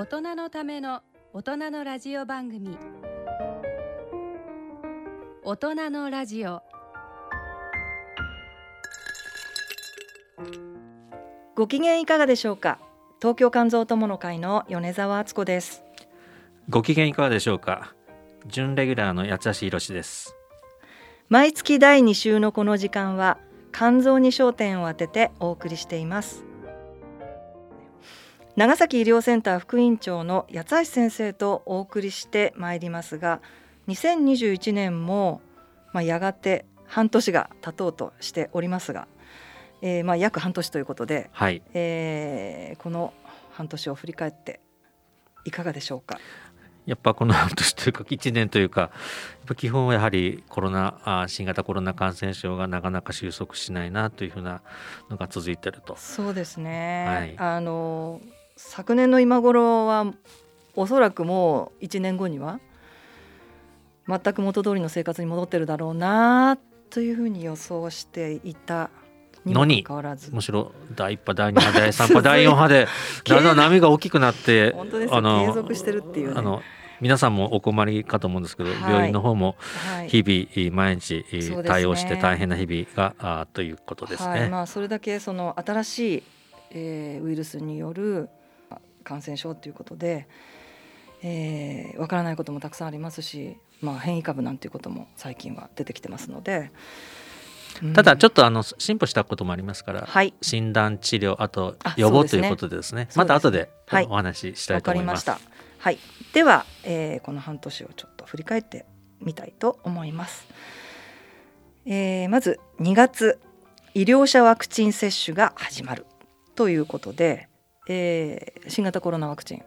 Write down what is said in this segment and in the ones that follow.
大人のための大人のラジオ番組。大人のラジオ。ご機嫌いかがでしょうか？東京肝臓友の会の米澤敦子です。ご機嫌いかがでしょうか？準レギュラーの八橋宏です。毎月第2週のこの時間は肝臓に焦点を当ててお送りしています長崎医療センター副院長の八橋先生とお送りしてまいりますが2021年も、まあ、やがて半年が経とうとしておりますが、えー、まあ約半年ということで、はいえー、この半年を振り返っていかがでしょうか？やっぱこの半年というか1年というか基本はやはりコロナあ新型コロナ感染症がなかなか収束しないなというふうなのが続いてると。そうですね、はいあの昨年の今頃はおそらくもう1年後には全く元通りの生活に戻ってるだろうなというふうに予想していた。にものにかかわらず。むしろ第1波第2波第3波第4波で だんだん波が大きくなって本当ですよ。継続してるっていうね。あの皆さんもお困りかと思うんですけど、はい。病院の方もはい。日々毎日対応して大変な日々があということですね。はい。まあ、それだけその新しい、えーウイルスによる感染症ということで、えーわからないこともたくさんありますし、まあ、変異株なんていうことも最近は出てきてますので、うん。ただちょっとあの進歩したこともありますから、はい。診断治療あとあ予防ということでですね。また後ではい。お話ししたいと思います。りました。はい、では、えーこの半年をちょっと振り返ってみたいと思います。えーまず2月医療者ワクチン接種が始まるということで、えー新型コロナワクチン、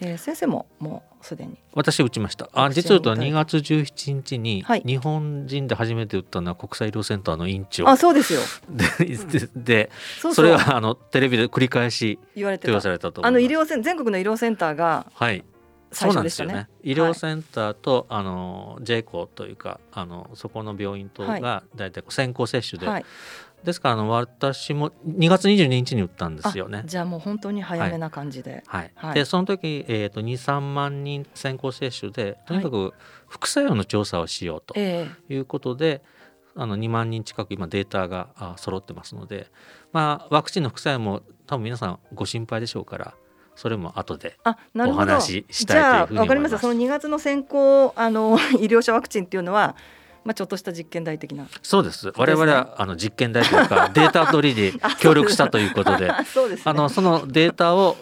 えー先生ももうすでに。私打ちました。あ実は言うと打たれ2月17日にはい。日本人で初めて打ったのは国際医療センターの院長。あそうですよ。でそれはあのテレビで繰り返し言われてた。あ。の医療セン全国の医療センターがはい。最そうなん初でしたね。ですよね。医療センターと、あの J 校というかあのそこの病院とはい。が大体先行接種で、はいですからあの私も2月22日に打ったんですよね。あ。じゃあもう本当に早めな感じで、はい。はい。でその時、えー、と23万人先行接種でとにかく副作用の調査をしようとえいうことで、あの2万人近く今データがあ揃ってますので、まあ、ワクチンの副作用も多分皆さんご心配でしょうからそれも後であなるほど。お話ししたいというふうに思います。じゃあわかりました。その2月の先行あの 医療者ワクチンっていうのは、まあ、ちょっとした実験台的な。そうです。すね。我々はあの実験台というか データ取りに協力したということで そうですね。あのそのデータを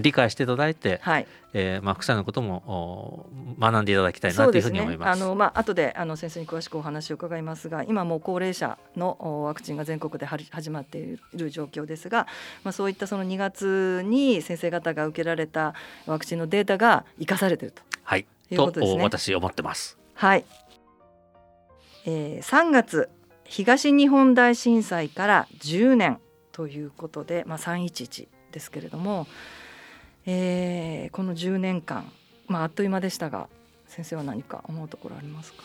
理解していただいて、はい。えーまあ、副作用のこともお学んでいただきたいなというふうに思います。あのまあ後であの先生に詳しくお話を伺いますが今もう高齢者のおワクチンが全国で始まっている状況ですが、まあ、そういったその2月に先生方が受けられたワクチンのデータが生かされているとはい、いうことですね。お私思ってます。はい、えー、3月東日本大震災から10年ということで、まあ、311ですけれども、えーこの10年間、まあ、あっという間でしたが先生は何か思うところありますか？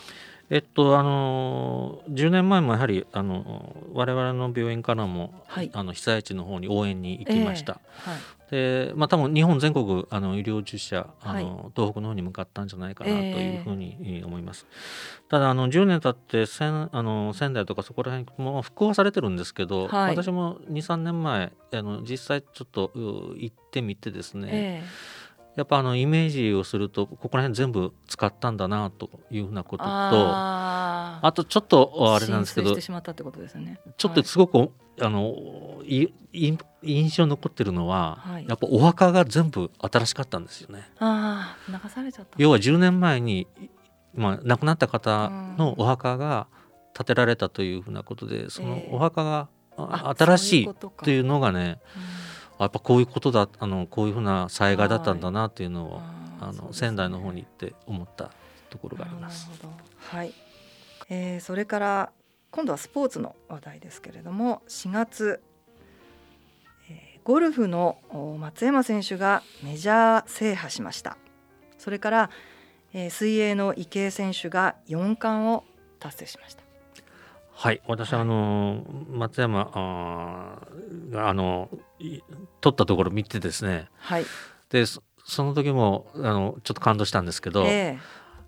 えっとあの10年前もやはりあの我々の病院からも、はい。あの被災地の方に応援に行きました。えーはいでまあ多分日本全国あの医療従事者あの、はい。東北の方に向かったんじゃないかなとええいうふうにえー。思います。ただあの10年経って仙あの仙台とかそこら辺も復興はされてるんですけど、はい。私も23年前あの実際ちょっとう行ってみてですね、えやっぱあのイメージをするとここら辺全部使ったんだなというふうなこととああとちょっとーあれなんですけど浸水してしまったってことですよね。ちょっとすごく、あのいい印象に残ってるのは、はい。やっぱお墓が全部新しかったんですよね。あー流されちゃった。要は10年前に、まあ、亡くなった方のお墓が建てられたというふうなことでそのええお墓が新しいというのがねうんやっぱこういうことだあのこういうふうな災害だったんだなっていうのを、あーあのね。仙台の方に行って思ったところがあります。はい、えーそれから今度はスポーツの話題ですけれども4月、えーゴルフのお松山選手がメジャー制覇しました。それから、えー水泳の池江選手が4冠を達成しましたはい、私、はいあの松山あーがあのい取ったところ見てですね。はい。でそその時もあのちょっと感動したんですけど、ええ。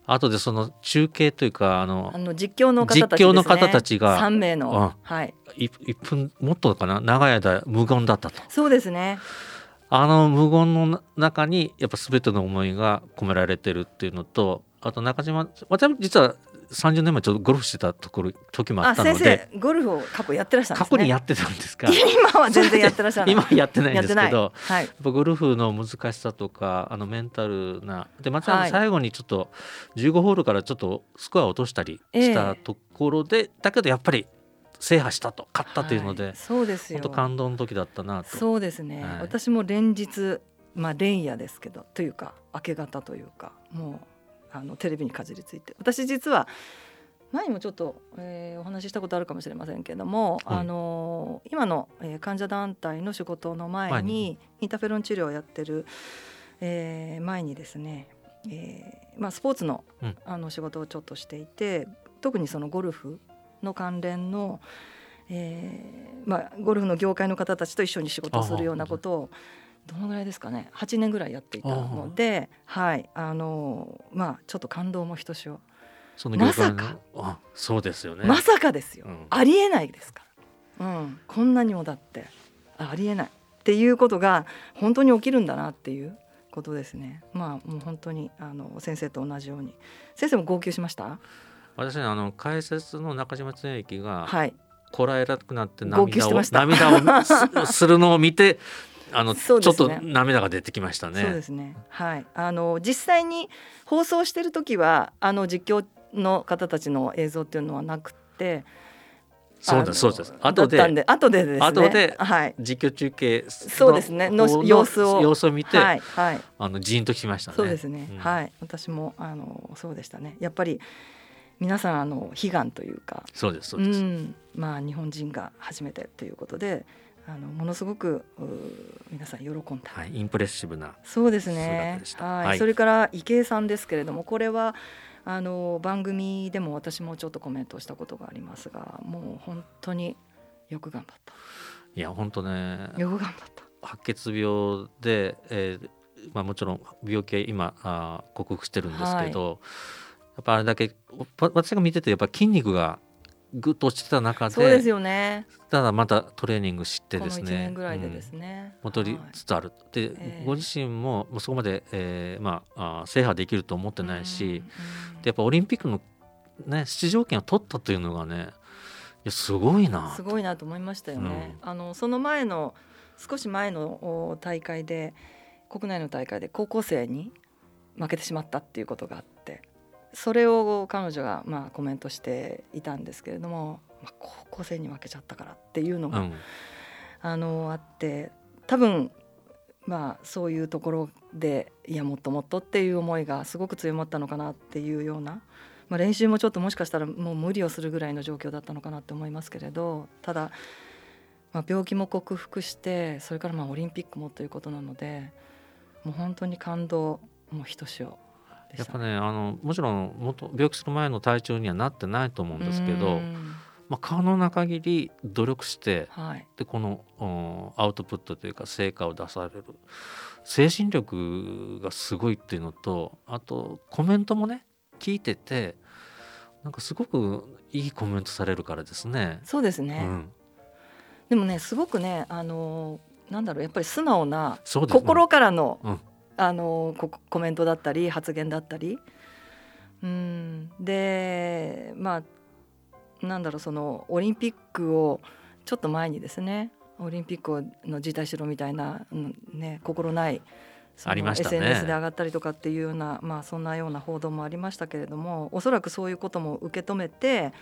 後でその中継というかあのあの実況の方たちね。実況の方たちが3名うん。のはい。い1分もっとかな？長い間無言だったと。そうですね。あの無言のな中にやっぱ全ての思いが込められてるっていうのとあと中島私も実は30年前ちょっとゴルフしてたところ時もああったの先で生ゴルフを過去やってらっしゃるんで過去にやってたんですか？今は全然やってらっしゃる今はやってないんですけどはい。やっぱゴルフの難しさとかあのメンタルなでまたはい。最後にちょっと15ホールからちょっとスコアを落としたりしたところで、だけどやっぱり制覇したと勝ったというので、はい。そうですよ。本当感動の時だったなと。そうですね、はい。私も連日まあ連夜ですけどというか明け方というかもうあのテレビにかじりついて。私実は前にもちょっと、えーお話ししたことあるかもしれませんけども、はい。あのー今の、えー患者団体の仕事の前にインターフェロン治療をやってる、えー前にですね、えーまあ、スポーツの,、うん。あの仕事をちょっとしていて特にそのゴルフの関連の、えーまあ、ゴルフの業界の方たちと一緒に仕事をするようなことをどのぐらいですかね？8年ぐらいやっていたので、はい。あのーまあ、ちょっと感動もひとしおそのまさか。あそうですよね。まさかですよ、うん。ありえないですから、うん、こんなにもだって。あありえない。っていうことが本当に起きるんだなっていうことですね。まあもう本当にあの先生と同じように。先生も号泣しました？私ねあの解説の中島恒之がはい。こらえなくなって涙を涙をす するのを見てあの、ね。ちょっと涙が出てきましたね。そうですね。はい。あの実際に放送してる時はあの実況の方たちの映像っていうのはなくてそうですそうです。後でで後でですね。後ではい。実況中継そうですね。の方様子を。様子を見て、はいはい。あのジーンときましたね。そうですね、うん。はい。私もあのそうでしたね。やっぱり皆さんあの悲願というか。そうですそううです。ん。まあ日本人が初めてということであのものすごくう皆さん喜んだ、はい、インプレッシブなそうです姿ねはい、はい。それから池江さんですけれどもこれはあの番組でも私もちょっとコメントをしたことがありますがもう本当によく頑張っいや本当ねたよく頑張った。白血病で、えーまあ、もちろん病気は今あー克服してるんですけど、やっぱあれだけわ私が見ててやっぱ筋肉がぐっと落ちてた中でそうですよね。ただまたトレーニングしてこの1ですね年ぐらいでですうん。ね、戻りつつある、で、ええ。ご自身もそこまで、えーまあ、あー制覇できると思ってないし、うんうんでやっぱオリンピックの、ね、出場権を取ったというのがねいやすごいな。すごいなと思いましたよね。あのその前の少し前のお大会で国内の大会で高校生に負けてしまったっていうことがあってそれを彼女がまあコメントしていたんですけれども、まあ、高校生に負けちゃったからっていうのが、うん、あのあって多分まあそういうところでいやもっともっとっていう思いがすごく強まったのかなっていうような、まあ、練習もちょっともしかしたらもう無理をするぐらいの状況だったのかなって思いますけれどただ、まあ、病気も克服してそれからまあオリンピックもということなのでもう本当に感動もうひとしおやったぱねあのもちろんもっと病気する前の体調にはなってないと思うんですけうど、ん。まあ、可能な限り努力してはい。でこのうんアウトプットというか成果を出される。精神力がすごいっていうのとあとコメントもね聞いててなんかすごくいいコメントされるからですね。そうですね、うん、でもねすごくねあのなんだろうやっぱり素直な心からの、うんあのココメントだったり発言だったり。うん。でまあなんだろうそのオリンピックをちょっと前にですねオリンピックをの辞退しろみたいな、うんね、心ないありましたね。SNS で上がったりとかっていうような、まあ、そんなような報道もありましたけれどもおそらくそういうことも受け止めて、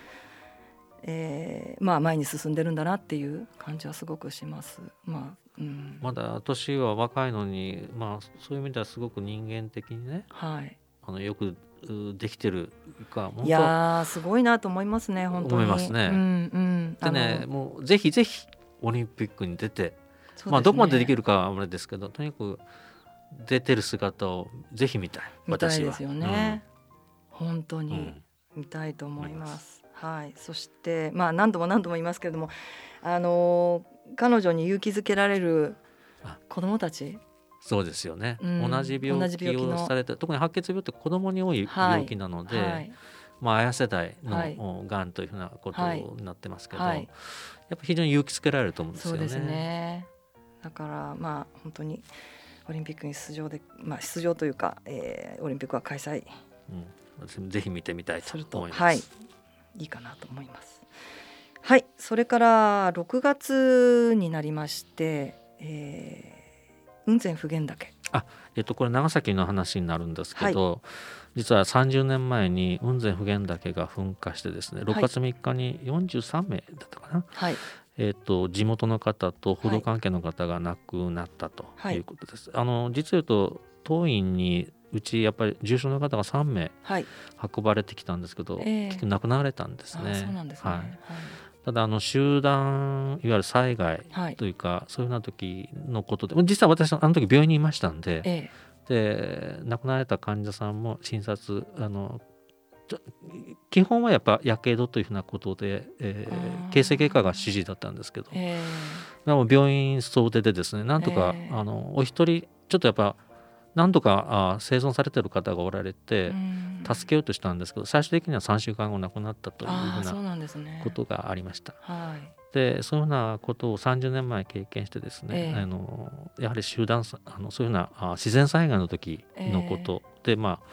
えーまあ、前に進んでるんだなっていう感じはすごくします。まあうん。まだ年は若いのに、まあ、そういう意味ではすごく人間的にねはい。あのよくうできてるか本いやーすごいなと思いますね本当に。思いますね。うんうん、当でねもうぜひぜひオリンピックに出て、ね。まあどこまでできるかはあれですけどとにかく出てる姿をぜひ見たい見たい私はですよね、本当にうんうん。見たいと。思いますはい、そしてまあ何度も何度も言いますけれども、あのー彼女に勇気づけられるあ。子供たち？そうですよね、うん。同じ病気をされて特に白血病って子供に多いはい。病気なので、はい。まあ、綾世代はい。のがんというふうなことはい。になってますけど、はい。やっぱ非常に勇気づけられると思うんですよね。そうですね。だからまあ本当にオリンピックに出場で、まあ、出場というか、えーオリンピックは開催うん、私もぜひ見てみたいと思います。はいいいかなと思います。はいそれから6月になりまして、えー、雲仙普賢岳。えっと、これ長崎の話になるんですけど、実は30年前に雲仙普賢岳が噴火してですね6月3日に43名だったかな、はい。えっと、地元の方と報道関係の方が亡くなったとはいいうことです。あの実を言うと当院にうちやっぱり重症の方が3名はい、運ばれてきたんですけど、ええ。結局亡くなられたんですね。あそうなんですね。はい、ただあの集団いわゆる災害はい、というかそういうような時のことで実は私あの時病院にいましたんでえで亡くなられた患者さんも診察あの基本はやっぱやけどというふうなことで、えー。形成外科が指示だったんですけど。ええ。でも病院総出でですねなんとか、ええ。あのお一人ちょっとやっぱ何とかあ生存されてる方がおられて、うん。助けようとしたんですけど最終的には3週間後亡くなったというふうな。ことがありました。はい。でそういうふうなことを30年前経験してですね、ええ。あのやはり集団さあのそういうふうなあ自然災害の時のこと、でまあ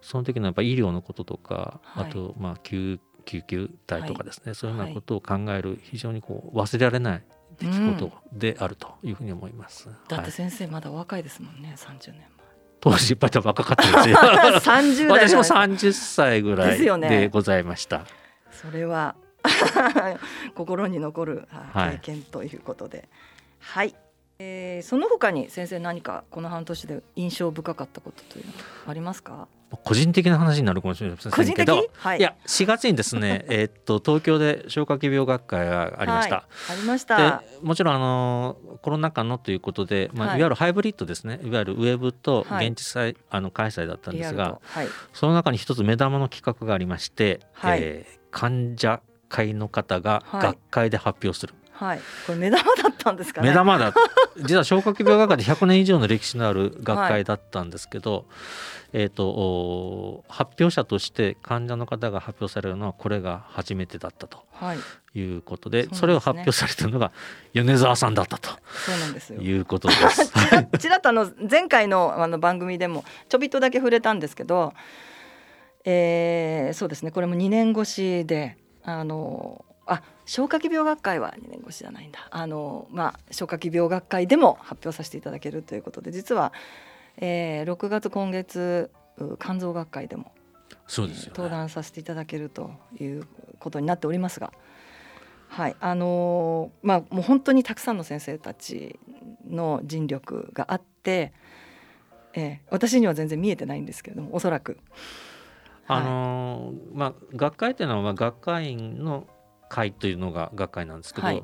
その時のやっぱ医療のこととか、はい。あとまあ救救急隊とかですね、そういうようはないことを考える非常にこう忘れられない出来事であるというふうに思います。はいだって先生まだお若いですもんね、30年当時やっぱり若かったですよ。前。30代私もじゃない30歳ぐらいでございました。それは 心に残る経験ということで、はい。えーその他に先生何かこの半年で印象深かったことというのはありますか？個人的な話になるかもしれませんけど、個人的？はい。いや4月にですね えーっと東京で消化器病学会がありました。はいありました。でもちろんあのコロナ禍のということで、まあ、はいいわゆるハイブリッドですねいわゆるウェブとはい現地祭、あの開催だったんですがはいその中に一つ目玉の企画がありまして、はいえー患者会の方がはい学会で発表する、はい。これ目玉だったんですかね。目玉だ 実は消化器病学会で100年以上の歴史のある学会だったんですけど、えー、とお発表者として患者の方が発表されるのはこれが初めてだったとはい。いうことでそうなんですねそれを発表されたのが米沢さんだったとそうなんですよ。いうことです。ちらちらっとあの前回のあの番組でもちょびっとだけ触れたんですけど、えーそうですねこれも2年越しであのあ消化器病学会は2年越しじゃないんだ。あの、まあ、消化器病学会でも発表させていただけるということで実は、えー6月今月う肝臓学会でもそうですよ、登ね。壇させていただけるということになっておりますが、はい。あのーまあもう本当にたくさんの先生たちの尽力があって、えー私には全然見えてないんですけれどもおそらく、あのーまあ学会というのはまあ学会員の会というのが学会なんですけど、はい。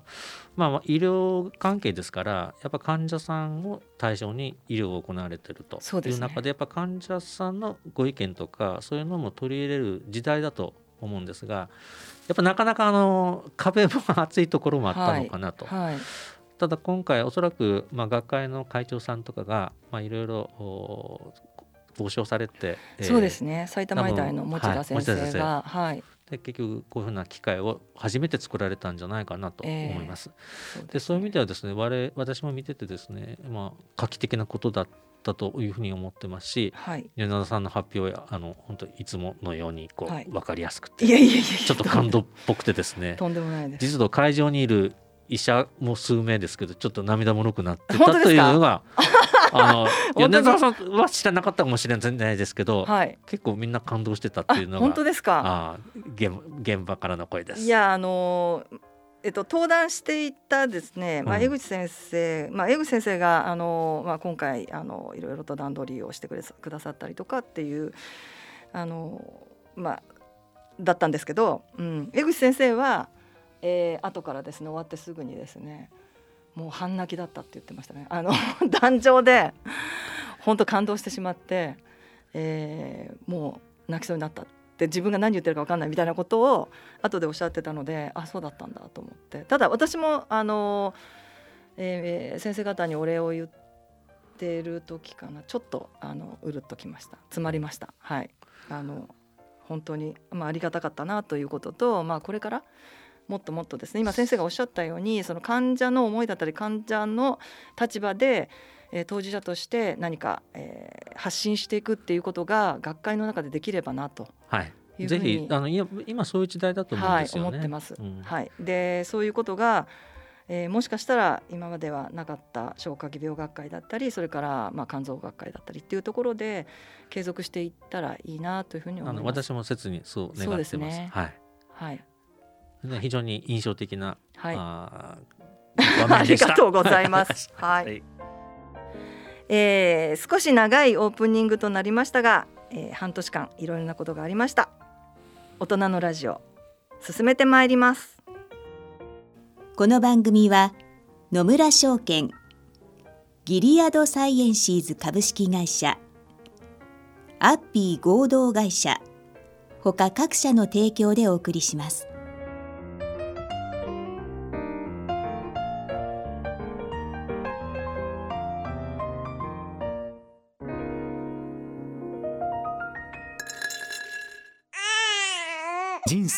まあまあ医療関係ですからやっぱ患者さんを対象に医療を行われているという中でやっぱ患者さんのご意見とかそういうのも取り入れる時代だと思うんですがやっぱなかなかあの壁も厚いところもあったのかなと。はい。ただ今回おそらくまあ学会の会長さんとかがまあいろいろお投資をされて、えーそうですね。埼玉医大の持田はい先生。が、はいで結局こういうふうな機会を初めて作られたんじゃないかなと思います。そうですでそういう意味ではですね我々私も見ててですね、まあ、画期的なことだったというふうに思ってますしはい、米田さんの発表やあの本当いつものようにこう、はい。分かりやすくてちょっと感動っぽくてですね。とんでもないです。実度会場にいる医者も数名ですけどちょっと涙もろくなってたというのがあの米沢さんは知らなかったかもしれないですけど、はい。結構みんな感動してたってあいうのが本当ですか？あ現現場からの声です。いやあのーえっと、登壇していたですね、まあ、うん江口先生、まあ、江口先生があの、まあ、今回あのいろいろと段取りをしてくれさくださったりとかっていうあの、まあ、だったんですけど、うん、江口先生は、えー後からですね終わってすぐにですねもう半泣きだったって言ってましたね。あの壇上で本当感動してしまって、えーもう泣きそうになったって自分が何言ってるか分かんないみたいなことを後でおっしゃってたのであそうだったんだと思って。ただ私もあの、えー先生方にお礼を言ってる時かな。ちょっとあのうるっときました。詰まりました。はい。あの本当に、まあ、ありがたかったなということと、まあ、これからもっともっとですね今先生がおっしゃったようにその患者の思いだったり患者の立場で、えー、当事者として何か、えー、発信していくっていうことが学会の中でできればなと。はいぜひあの今そういう時代だと思うんですよね。はい、思ってます。うん、はい。でそういうことがえー、もしかしたら今まではなかった消化器病学会だったりそれからまあ肝臓学会だったりっていうところで継続していったらいいなというふうに思います。私も切にそう願ってます。すね、はい。はい。非常に印象的な、はい、あありがとうございます。はい、はい、えー、少し長いオープニングとなりましたが、えー、半年間いろいろなことがありました。大人のラジオ進めてまいります。この番組は野村証券ギリアドサイエンシーズ株式会社アッピー合同会社他各社の提供でお送りします。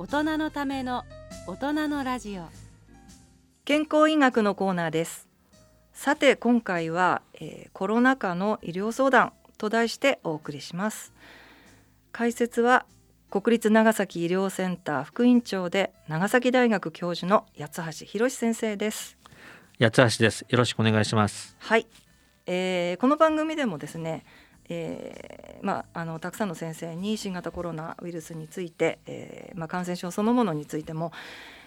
大人のための大人のラジオ。健康医学のコーナーです。さて今回は、えー、コロナ禍の医療相談と題してお送りします。解説は国立長崎医療センター副院長で長崎大学教授の八橋博先生です。八橋です。よろしくお願いします。はい、えー、この番組でもですねえーまあ、あのたくさんの先生に新型コロナウイルスについて、えーまあ、感染症そのものについても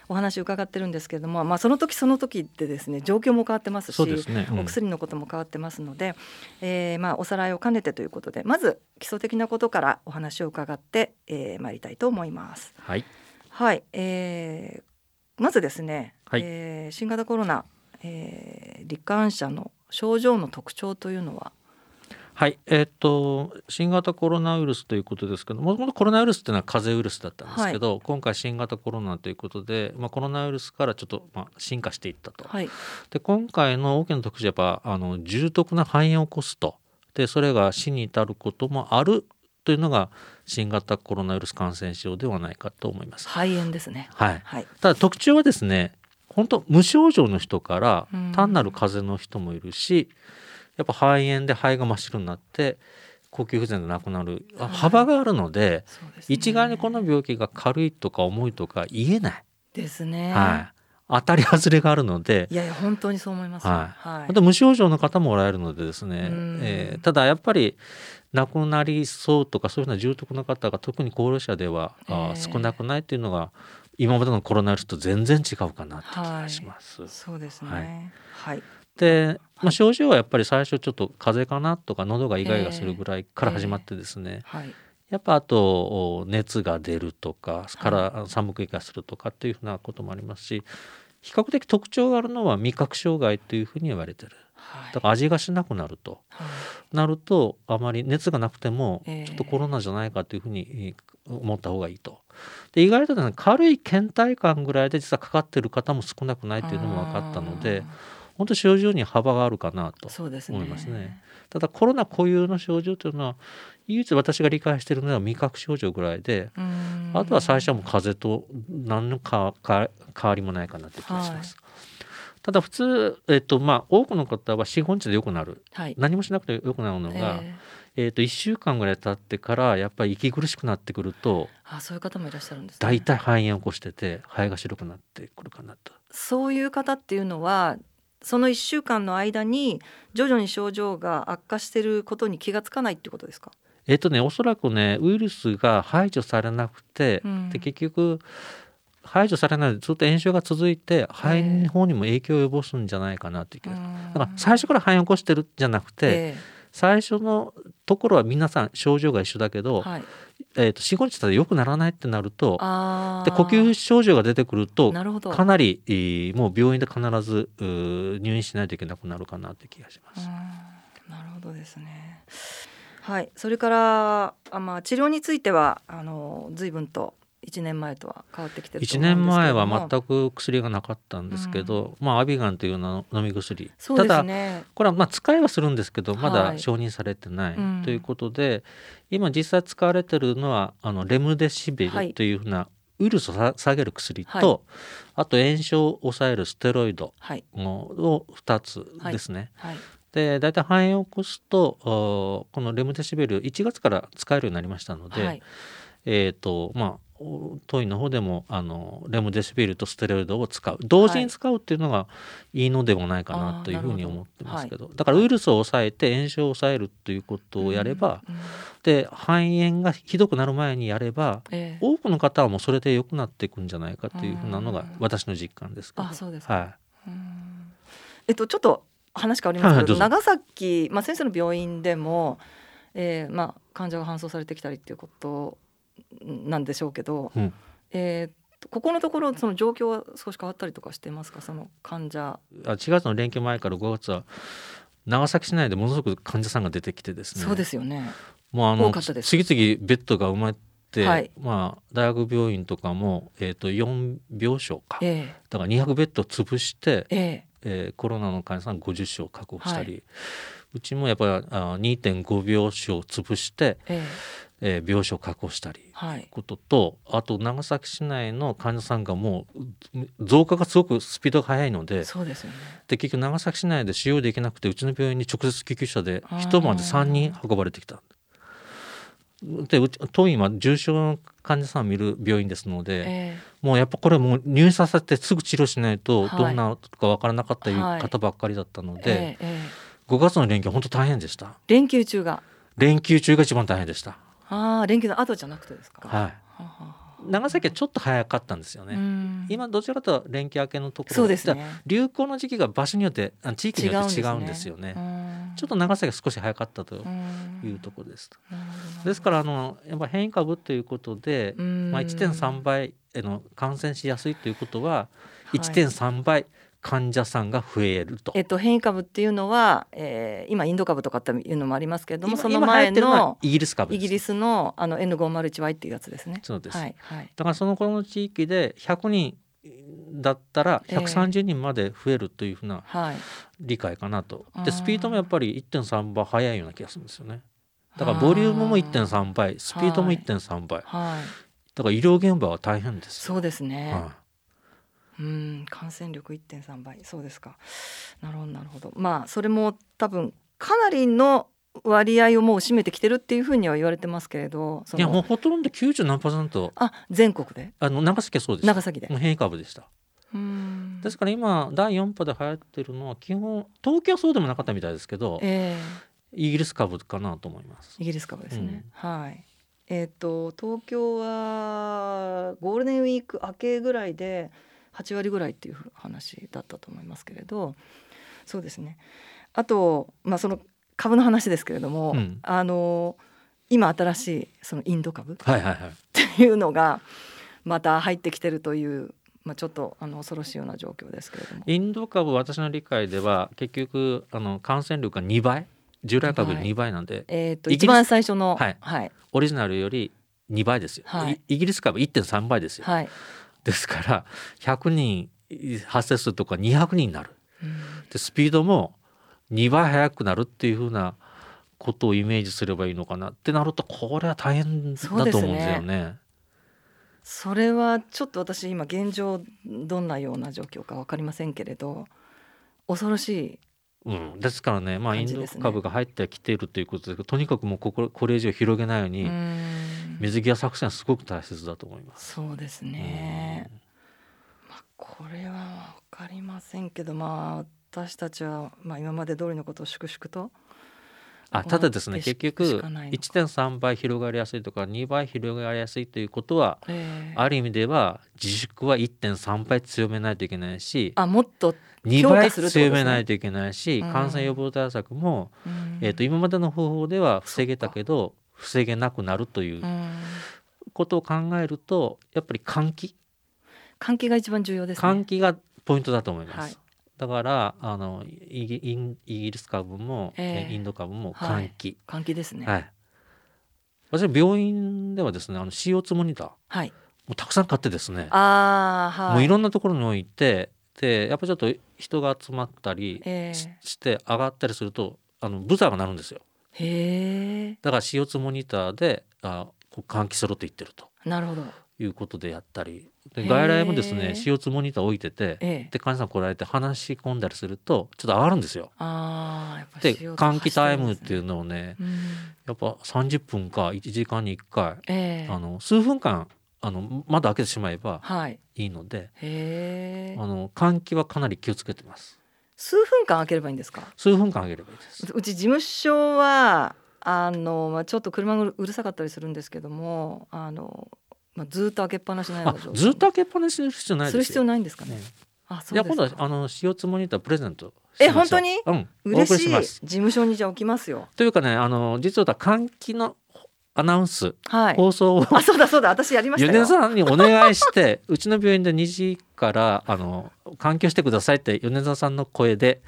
お話を伺ってるんですけれども、まあ、その時その時でですね状況も変わってますし、ねうん、お薬のことも変わってますので、えーまあ、おさらいを兼ねてということでまず基礎的なことからお話を伺ってまい、えー、りたいと思います。はい、はいえー、まずですね、はい、えー、新型コロナ、えー、罹患者の症状の特徴というのは？はい、えー、っと新型コロナウイルスということですけどもともとコロナウイルスっていうのは風邪ウイルスだったんですけど、はい、今回新型コロナということで、まあ、コロナウイルスからちょっと、まあ、進化していったと。はい、で今回の大きな特徴はやっぱあの重篤な肺炎を起こすと。でそれが死に至ることもあるというのが新型コロナウイルス感染症ではないかと思います。肺炎ですね、はい、はい、ただ特徴はですね本当無症状の人から単なる風邪の人もいるし、うんやっぱ肺炎で肺が真っ白になって呼吸不全で亡くなる、はい、幅があるので、ね、一概にこの病気が軽いとか重いとか言えない。ですね。はい。当たり外れがあるので。いやいや本当にそう思います、はい。はい、あと無症状の方もおられるのでですね、えー、ただやっぱり亡くなりそうとかそういうふうな重篤な方が特に高齢者では、えー、少なくないっていうのが今までのコロナウイルスと全然違うかなって気がします。はい、そうですね、はい、はいで、まあ、症状はやっぱり最初ちょっと風邪かなとか喉がイガイガするぐらいから始まってですね、えー。えーはい、やっぱあと熱が出るとかから寒くいがするとかっていうふうなこともありますし比較的特徴があるのは味覚障害というふうに言われてる。だから味がしなくなると、なるとあまり熱がなくてもちょっとコロナじゃないかというふうに思った方がいいと。で意外と、ね、軽い倦怠感ぐらいで実はかかってる方も少なくないというのも分かったので本当症状に幅があるかなと思いますね。すね。ただコロナ固有の症状というのは唯一私が理解しているのは味覚症状ぐらいであとは最初はもう風邪と何のか変わりもないかなという気がします。はい。ただ普通、えっとまあ、多くの方は45日で良くなる、はい、何もしなくて良くなるのが、えー、えーと1週間ぐらい経ってからやっぱり息苦しくなってくるとあそういう方もいらっしゃるんです、ね、大体肺炎を起こしてて肺が白くなってくるかなと。そういう方っていうのはその1週間の間に徐々に症状が悪化していることに気がつかないってことですか？えっ、とねおそらくねウイルスが排除されなくて、うん、で結局排除されないでずっと炎症が続いて肺の方にも影響を及ぼすんじゃないかなっていう気がだから最初から肺炎を起こしてるじゃなくて、最初のところは皆さん症状が一緒だけど、はい、えーと、45日たら良くならないってなるとで呼吸症状が出てくるとかなり、えー、もう病院で必ず入院しないといけなくなるかなって気がします。なるほどですね。はい、それからあ、まあ、治療についてはあの随分と1年前とは変わってきてる1年前は全く薬がなかったんですけど、うん、まあ、アビガンというの飲み薬、ね、ただこれはまあ使いはするんですけどまだ承認されてないということで、はいうん、今実際使われてるのはあのレムデシビルというふうな、ウイルスを下げる薬と、はい、あと炎症を抑えるステロイドを2つですね。はい。で大体肺炎を起こすとこのレムデシベル1月から使えるようになりましたので、はい、えーとまあ、当院の方でもあのレムデシビルとステロイドを使う。同時に使うっていうのがいいのではないかなというふうに思ってますけど、はい、だからウイルスを抑えて炎症を抑えるということをやれば、うん。うん、で肺炎がひどくなる前にやれば、えー、多くの方はもうそれで良くなっていくんじゃないかというふうなのが私の実感ですけど。あそうですはい、えっとちょっと話変わりますけど、はい、長崎、まあ、先生の病院でも、えーまあ、患者が搬送されてきたりっていうことなんでしょうけど、うん、えー、ここのところその状況は少し変わったりとかしてますか？その患者。あ4月の連休前から5月は長崎市内でものすごく患者さんが出てきてですね。そうですよね。もうあの次々ベッドが埋まって、はい、まあ、大学病院とかも、えーと、4病床か、えー、だから200ベッド潰して、えーえー、コロナの患者さん50床確保したり、はい、うちもやっぱり2.5病床潰して、えーえー、病床確保したり、はい、こととあと長崎市内の患者さんがもう増加がすごくスピードが速いのでそうですよ、ね、で結局長崎市内で使用できなくてうちの病院に直接救急車で一晩で3人運ばれてきた。でうち当院は重症の患者さんを見る病院ですので、えー、もうやっぱこれもう入院させてすぐ治療しないとどんなか分からなかったいう方ばっかりだったので、はいえーえ。ー、5月の連休は本当大変でした。連休中が。連休中が一番大変でしたああ連休の後じゃなくてですか？はい。長崎はちょっと早かったんですよね。今どちらかと連休明けのところそうです、ね、流行の時期が場所によって地域によって違うんですよね。ねちょっと長崎が少し早かったというところです。ですからあのやっぱ変異株ということで、まあ1.3倍の感染しやすいということは1.3倍、はい患者さんが増えると。えっと、変異株っていうのは、えー、今インド株とかっていうのもありますけれどもその前のイギリス株イギリスのあの N501Y っていうやつですね。そうです、はいはい、だからその頃の地域で100人だったら130人まで増えるというふうな理解かなと。えー、でスピードもやっぱり1.3倍速いような気がするんですよね。だからボリュームも1.3倍スピードも1.3倍、はい、だから医療現場は大変ですそうですね、はいうん感染力1.3倍。そうですか。なるほどなるほど。まあそれも多分かなりの割合をもう占めてきてるっていうふうには言われてますけれどいやもうほとんど90何パーセント。あ全国で？あの長崎はそうです。長崎で？もう変異株でした。ですから今第4波で流行ってるのは基本東京はそうでもなかったみたいですけど、えー、イギリス株かなと思います。イギリス株ですね、うん、はい。えっ、ー、と東京はゴールデンウィーク明けぐらいで8割ぐらいっていう話だったと思いますけれどそうですね。あと、まあ、その株の話ですけれども、うん、あの今新しいそのインド株っていうのがまた入ってきてるというまあ、ちょっとあの恐ろしいような状況ですけれども。インド株私の理解では結局あの感染力が2倍？従来株より2倍。なんで、えー、と一番最初の、はい。はい。オリジナルより2倍ですよ、はい。イイギリス株1.3倍ですよ、はいですから100人発生するとか200人になるでスピードも2倍速くなるっていうふうなことをイメージすればいいのかなってなるとこれは大変だと思うんですよね。それはちょっと私今現状どんなような状況か分かりませんけれど恐ろしいうん、ですからね、まあ、インド株が入ってきているということですけどとにかくもうこここれ以上広げないように水際作戦はすごく大切だと思います。そうですね、まあ、これは分かりませんけどまあ私たちは、まあ、今まで通りのことを粛々とあただですね結局しかないのか。1.3倍広がりやすいとか2倍広がりやすいということは、ええ。ある意味では自粛は1.3倍強めないといけないしあもっと2倍強めないといけないし、うん。感染予防対策も、うん。えー、と今までの方法では防げたけど防げなくなるといううん。ことを考えるとやっぱり換気？換気が一番重要ですね。換気がポイントだと思います。はいだからあのイギイギリス株も、ええ。えーインド株もはい。換気、換気ですね。はい。私は病院ではですねあの CO2 モニター。もはい、うたくさん買ってですね、ああはい。もういろんなところに置いてでやっぱちょっと人が集まったりえしして上がったりするとあのブザーが鳴るんですよ。えへえだから CO2 モニターであこう換気しろと言ってると。なるほど。いうことでやったりで外来もですね CO2 モニター置いてて、ええ。で患者さん来られて話し込んだりするとちょっと上がるんですよ。ああやっぱで CO2 換気タイムっていうのをねうんやっぱ30分か1時間に1回、ええ。あの数分間あの窓開けてしまえばはい。いいので、へえあの換気はかなり気をつけてます。数分間開ければいいんですか？数分間あげればいいです。うち事務所はあの、まあ、ちょっと車がうるさかったりするんですけどもあの、まあ、ずっと開けっぱなしな状態ずっと開けっぱなしする必要ないですよ。する必要ないんですかね、うんあそいうやですか。今度はあの CO2 モニタープレゼントえ本当に？うん。お嬉しい事務所にじゃあ置きますよ。というかねあの実は換気のアナウンス、はい。放送をあそうだそうだ。私やりましたよ。米沢さんにお願いしてうちの病院で2時からあの換気をしてくださいって米沢さんの声で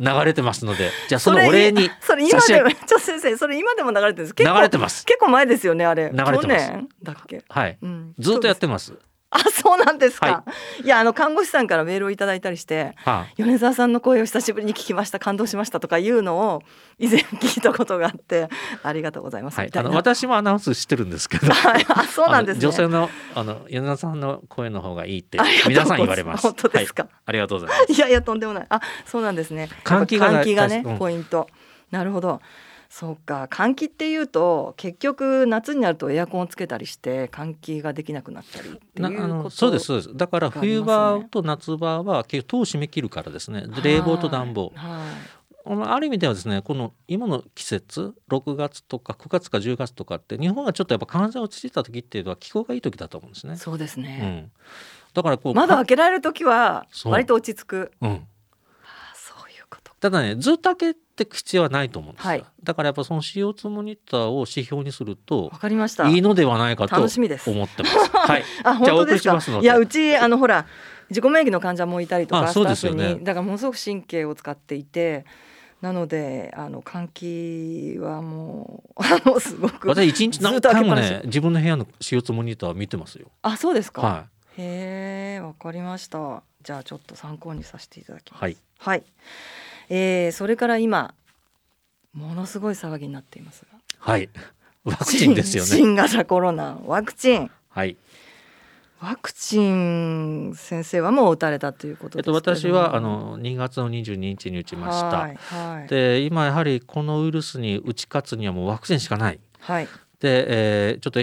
流れてますのでじゃあそのお礼にそれ 今でもちょ先生それ今でも流れてるんです。流れてます。結構前ですよねあれ。流れてます。去年だっけ？はい、うん。ずっとやってます あそうなんですか、、はい。やあの看護師さんからメールをいただいたりしては米沢さんの声を久しぶりに聞きました感動しましたとかいうのを以前聞いたことがあって ありがとうございます。はい、あの私もアナウンスしてるんですけど。はい。あそうなんですね。女性のあの米沢さんの声の方がいいって皆さん言われます。本当ですか？はい、ありがとうございます。いやいやとんでもない。あそうなんですね。換気が換気がね、うん。ポイント。なるほどそうか。換気っていうと結局夏になるとエアコンをつけたりして換気ができなくなったりっていうことのそうですそうです。だから冬場と夏場は結局戸を閉め切るからですね。で冷房と暖房。はい。ある意味ではですねこの今の季節6月とか9月か10月とかって日本がちょっとやっぱ感染落ち着いた時っていうのは気候がいい時だと思うんですね。そうですうね、ん、だからこう窓開けられる時は割と落ち着く。うん、そういうことただねずっと開けていく必要はないと思うんですよ、はい。だからやっぱその CO2 モニターを指標にするとわかりました。いいのではないかと思楽しみです。ってます。はい、あ本当ですか？いやうちあのほら自己免疫の患者もいたりとかあスタッフそうですよね。にだからものすごく神経を使っていてなのであの換気はもうあのすごく。私一日何回もね自分の部屋の CO2 モニター見てますよ。あそうですか、はへえわかりました。じゃあちょっと参考にさせていただきます。はい。はい、えー、それから今ものすごい騒ぎになっていますがはい、ワクチンですよね。新型コロナワクチンはい。ワクチン先生はもう打たれたということえっと、私はあの2月の22日に打ちました。はいはいで今やはりこのウイルスに打ち勝つにはもうワクチンしかない。はいで、えーちょっと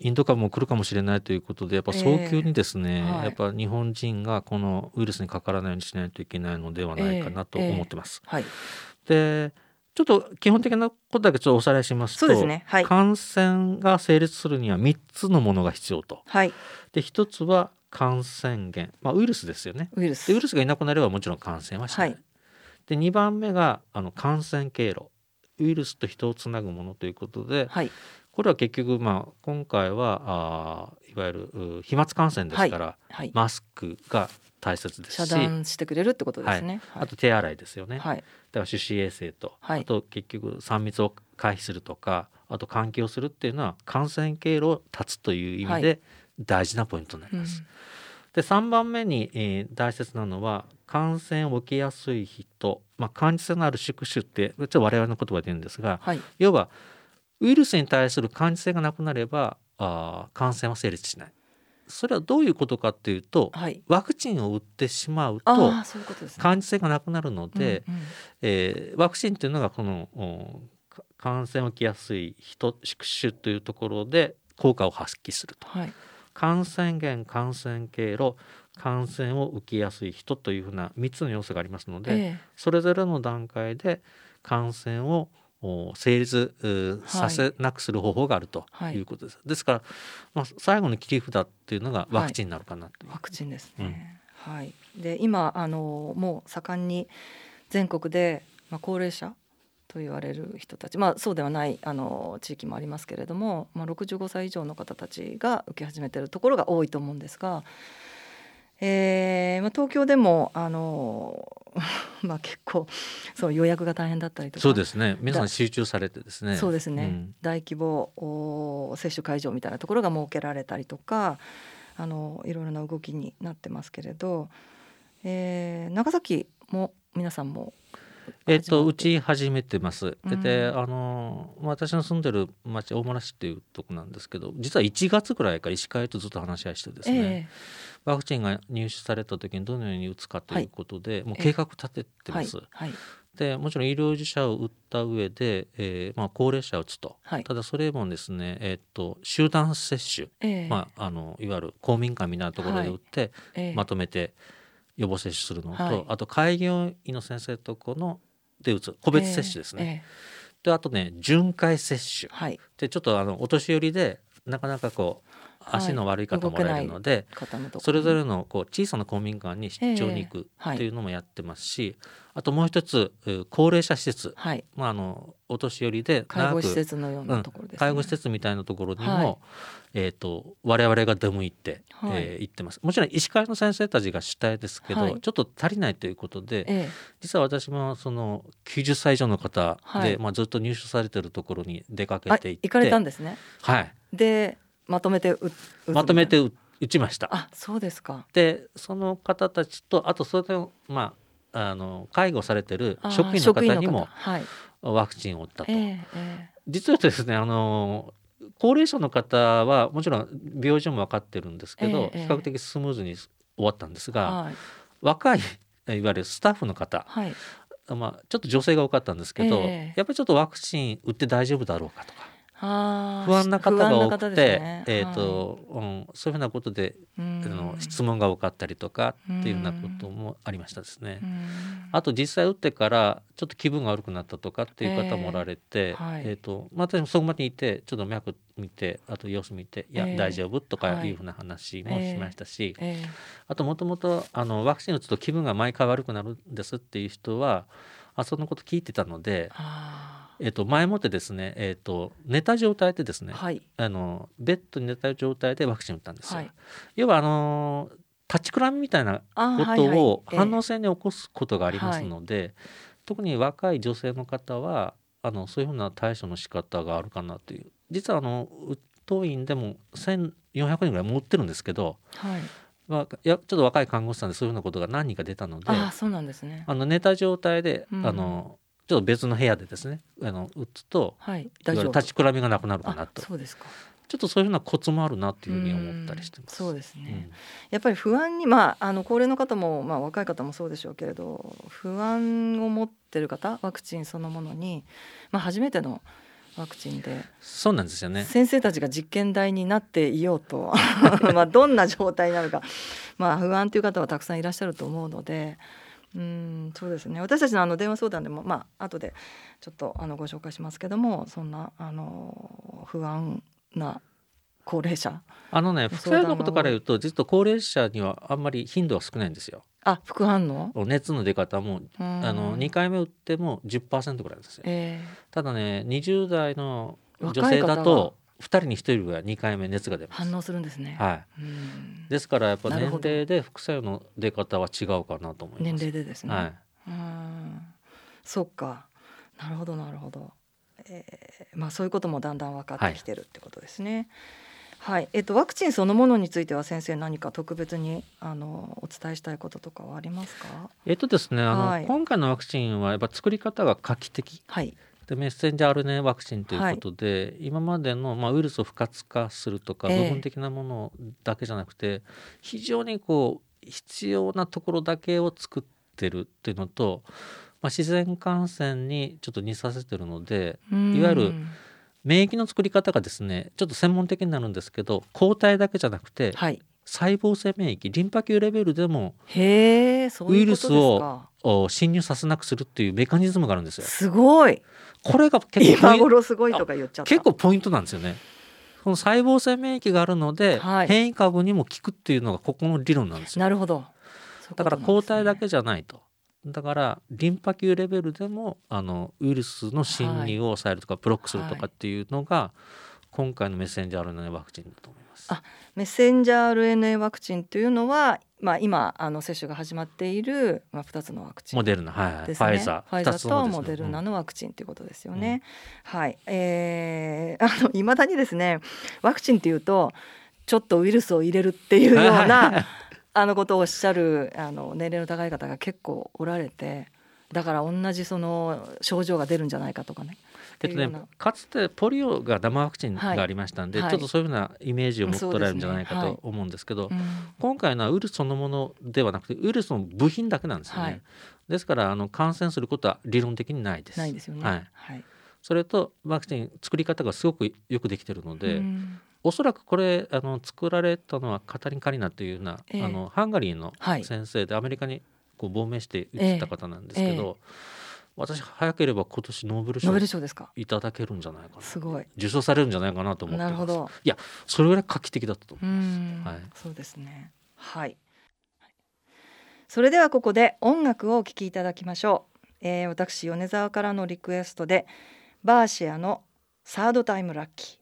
イインド株も来るかもしれないということでやっぱ早急にですね、えーはい。やっぱ日本人がこのウイルスにかからないようにしないといけないのではないかなと思ってます。はい。でちょっと基本的なことだけちょっとおさらいしますとね。はい。感染が成立するには3つのものが必要と。はい。で1つは感染源、まあ、ウイルスですよね。ウイルス。でウイルスがいなくなればもちろん感染はしない。はい。で2番目があの感染経路。ウイルスと人をつなぐものということで、はいこれは結局、まあ、今回はあいわゆる飛沫感染ですから、はいはい、マスクが大切ですし遮断してくれるってことですね、はい、あと手洗いですよね、はい、だから手指衛生と、あと結局3密を回避するとかあと換気をするっていうのは感染経路を断つという意味で大事なポイントになります。うん、で3番目に、えー、大切なのは感染を受けやすい人、まあ、感受性のある宿主ってちょっと我々の言葉で言うんですが、要はウイルスに対する感受性がなくなればあ感染は成立しない。それはどういうことかっていうと、はい、ワクチンを打ってしまうと感受性がなくなるので、うんうん、えー、ワクチンっていうのがこの感染を受けやすい人宿主というところで効果を発揮すると、はい、感染源感染経路感染を受けやすい人というふうな3つの要素がありますので、ええ、それぞれの段階で感染を成立させなくする方法があるということです。はい、ですから、まあ、最後の切り札っていうのがワクチンになるかなと、はい、ワクチンですね。うん、はい。で今あのもう盛んに全国で、まあ、高齢者と言われる人たち、まあ、そうではないあの地域もありますけれども、まあ、65歳以上の方たちが受け始めているところが多いと思うんですが、えーまあ、東京でもあの まあ結構そう予約が大変だったりとか。そうですね。皆さん集中されてですね。そうですね、うん、大規模接種会場みたいなところが設けられたりとかあのいろいろな動きになってますけれど、えー、長崎も皆さんもえっと、うち始めてます。うん、であの私の住んでる町大村市っていうとこなんですけど実は1月ぐらいから医師会とずっと話し合いしてですね、えー、ワクチンが入手された時にどのように打つかということで、はい、もう計画立ててます。はい。はい、でもちろん医療従事者を打った上で、えーまあ、高齢者を打つと、ただそれもですね、えー、っと集団接種、えー、まあ、あのいわゆる公民館みたいなところで打って、まとめて。予防接種するのと、はい、あと開業医の先生とこので打つ。個別接種ですね。えー、であとね巡回接種、はい、でちょっとあのお年寄りでなかなかこう足の悪い方もらえるので、はい、それぞれのこう小さな公民館に出張に行くっていうのもやってますし、あともう一つ高齢者施設、はい、まあ、あのお年寄りで介護施設のようなところ介護施設みたいなところにも、えーと、我々が出向いて、はい、えー、行ってます。もちろん医師会の先生たちが主体ですけど、はい、ちょっと足りないということで、ええ、実は私もその90歳以上の方で、はい、まあ、ずっと入所されてるところに出かけていって行かれたんですね。はい、でまとめてまとめて打ちました。あそうですか。でその方たちとあとそれでまああの介護されてる職員の方にもワクチンを打ったと。えーえー、実はですねあの高齢者の方はもちろん病状も分かってるんですけど、え比較的スムーズに終わったんですが、はい、若いいわゆるスタッフの方、はい、まあ、ちょっと女性が多かったんですけど、え。やっぱりちょっとワクチン打って大丈夫だろうかとか。不安な方が多くて、ね、えーと、はい、うん、そういうふうなことで、あの質問が多かったりとかっていうようなこともありましたですね。あと実際打ってからちょっと気分が悪くなったとかっていう方もおられて、えー、はい、えーとまあ、私もそこまでいてちょっと脈見てあと様子見て「いや、えー、大丈夫」とかいうふうな話もしましたし、えーえー、あともともとワクチン打つと気分が毎回悪くなるんですっていう人はあそのこと聞いてたので。えっと、前もってですね、えっと、寝た状態でですね、はい、あのベッドに寝た状態でワクチン打ったんですよ。はい、要はあの立ちくらみみたいなことを反応性に起こすことがありますので、はい。はい、特に若い女性の方はあのそういうふうな対処の仕方があるかなという。実はあの当院でも1400人ぐらい持ってるんですけど、はい。まあ、やちょっと若い看護師さんでそういうようなことが何人か出たのであそうなんですね。あの寝た状態で、うん、あのちょっと別の部屋でですねあの打つと、はい、立ちくらみがなくなるかなと。そうですか。ちょっとそういうふうなコツもあるなというふうに思ったりしてます。そうですね、うん、やっぱり不安にまああの高齢の方もまあ若い方もそうでしょうけれど不安を持ってる方ワクチンそのものにまあ初めてのワクチンでそうなんですよね。先生たちが実験台になっていようと まあどんな状態になるかまあ不安という方はたくさんいらっしゃると思うのでうんそうですね。私たちのあの電話相談でもまあ後でちょっとあのご紹介しますけどもそんなあの不安な高齢者。あのね副作用のことから言うと実は高齢者にはあんまり頻度は少ないんですよ。あ副反応？熱の出方もあの2回目打っても10%ぐらいですよ、えー、ただね20代の女性だと2人に1人は2回目熱が出ます。反応するんですね。はい。うん。ですからやっぱ年齢で副作用の出方は違うかなと思います。年齢でですね、はい。うん。そっか。なるほどなるほど、えーまあそういうこともだんだん分かってきてるってことですね。はい、えっとワクチンそのものについては先生何か特別にあのお伝えしたいこととかはありますか？えっとですねあの、はい。今回のワクチンはやっぱ作り方が画期的。はいでメッセンジャー RNA ワクチンということで、今までの、まあ、ウイルスを不活化するとかええ。部分的なものだけじゃなくて、非常にこう必要なところだけを作ってるっていうのと、まあ、自然感染にちょっと似させてるのでうん。いわゆる免疫の作り方がですねちょっと専門的になるんですけど抗体だけじゃなくて、はい。細胞性免疫リンパ球レベルでもウイルスいうことですを侵入させなくするっていうメカニズムがあるんですよ。すごいこれが結構今頃すごいとか言っちゃった結構ポイントなんですよね。この細胞性免疫があるので、はい変異株にも効くっていうのがここの理論なんですよ。なるほどだから抗体だけじゃないと。だからリンパ球レベルでもあのウイルスの侵入を抑えるとか、ブロックするとかっていうのが、今回のメッセンジャー RNA ワクチンだと思います。あメッセンジャー RNA ワクチンというのは、まあ、今あの接種が始まっている、まあ、2つのワクチンモデルナはいはい。ですね。ファイザーファイザーとモデルナのワクチンということですよね。はい、えー、あの未だにですねワクチンっていうとちょっとウイルスを入れるっていうようなあのことをおっしゃるあの年齢の高い方が結構おられてだから同じその症状が出るんじゃないかとかね。えっとねかつてポリオが生ワクチンがありましたんで、はい。ちょっとそういうふうなイメージを持っておられるんじゃないかと思うんですけど、うん。今回のはウイルスそのものではなくてウイルスの部品だけなんですよね。はい。ですからあの感染することは理論的にないです。ないですよね。はい、はい。それとワクチン作り方がすごくよくできてるので、うん。おそらくこれあの作られたのはカタリン・カリナというような、ええ。あのハンガリーのはい。先生でアメリカにこう亡命して打ってた方なんですけど、え私早ければ今年ノーベル賞ノーベル賞ですか？いただけるんじゃないかなすごい。受賞されるんじゃないかなと思ってなるほど。いやそれぐらい画期的だったと思ういます、ん、はい、そうですね。はい。それではここで音楽をお聴きいただきましょう。えー、私米沢からのリクエストでバーシアのサードタイムラッキー。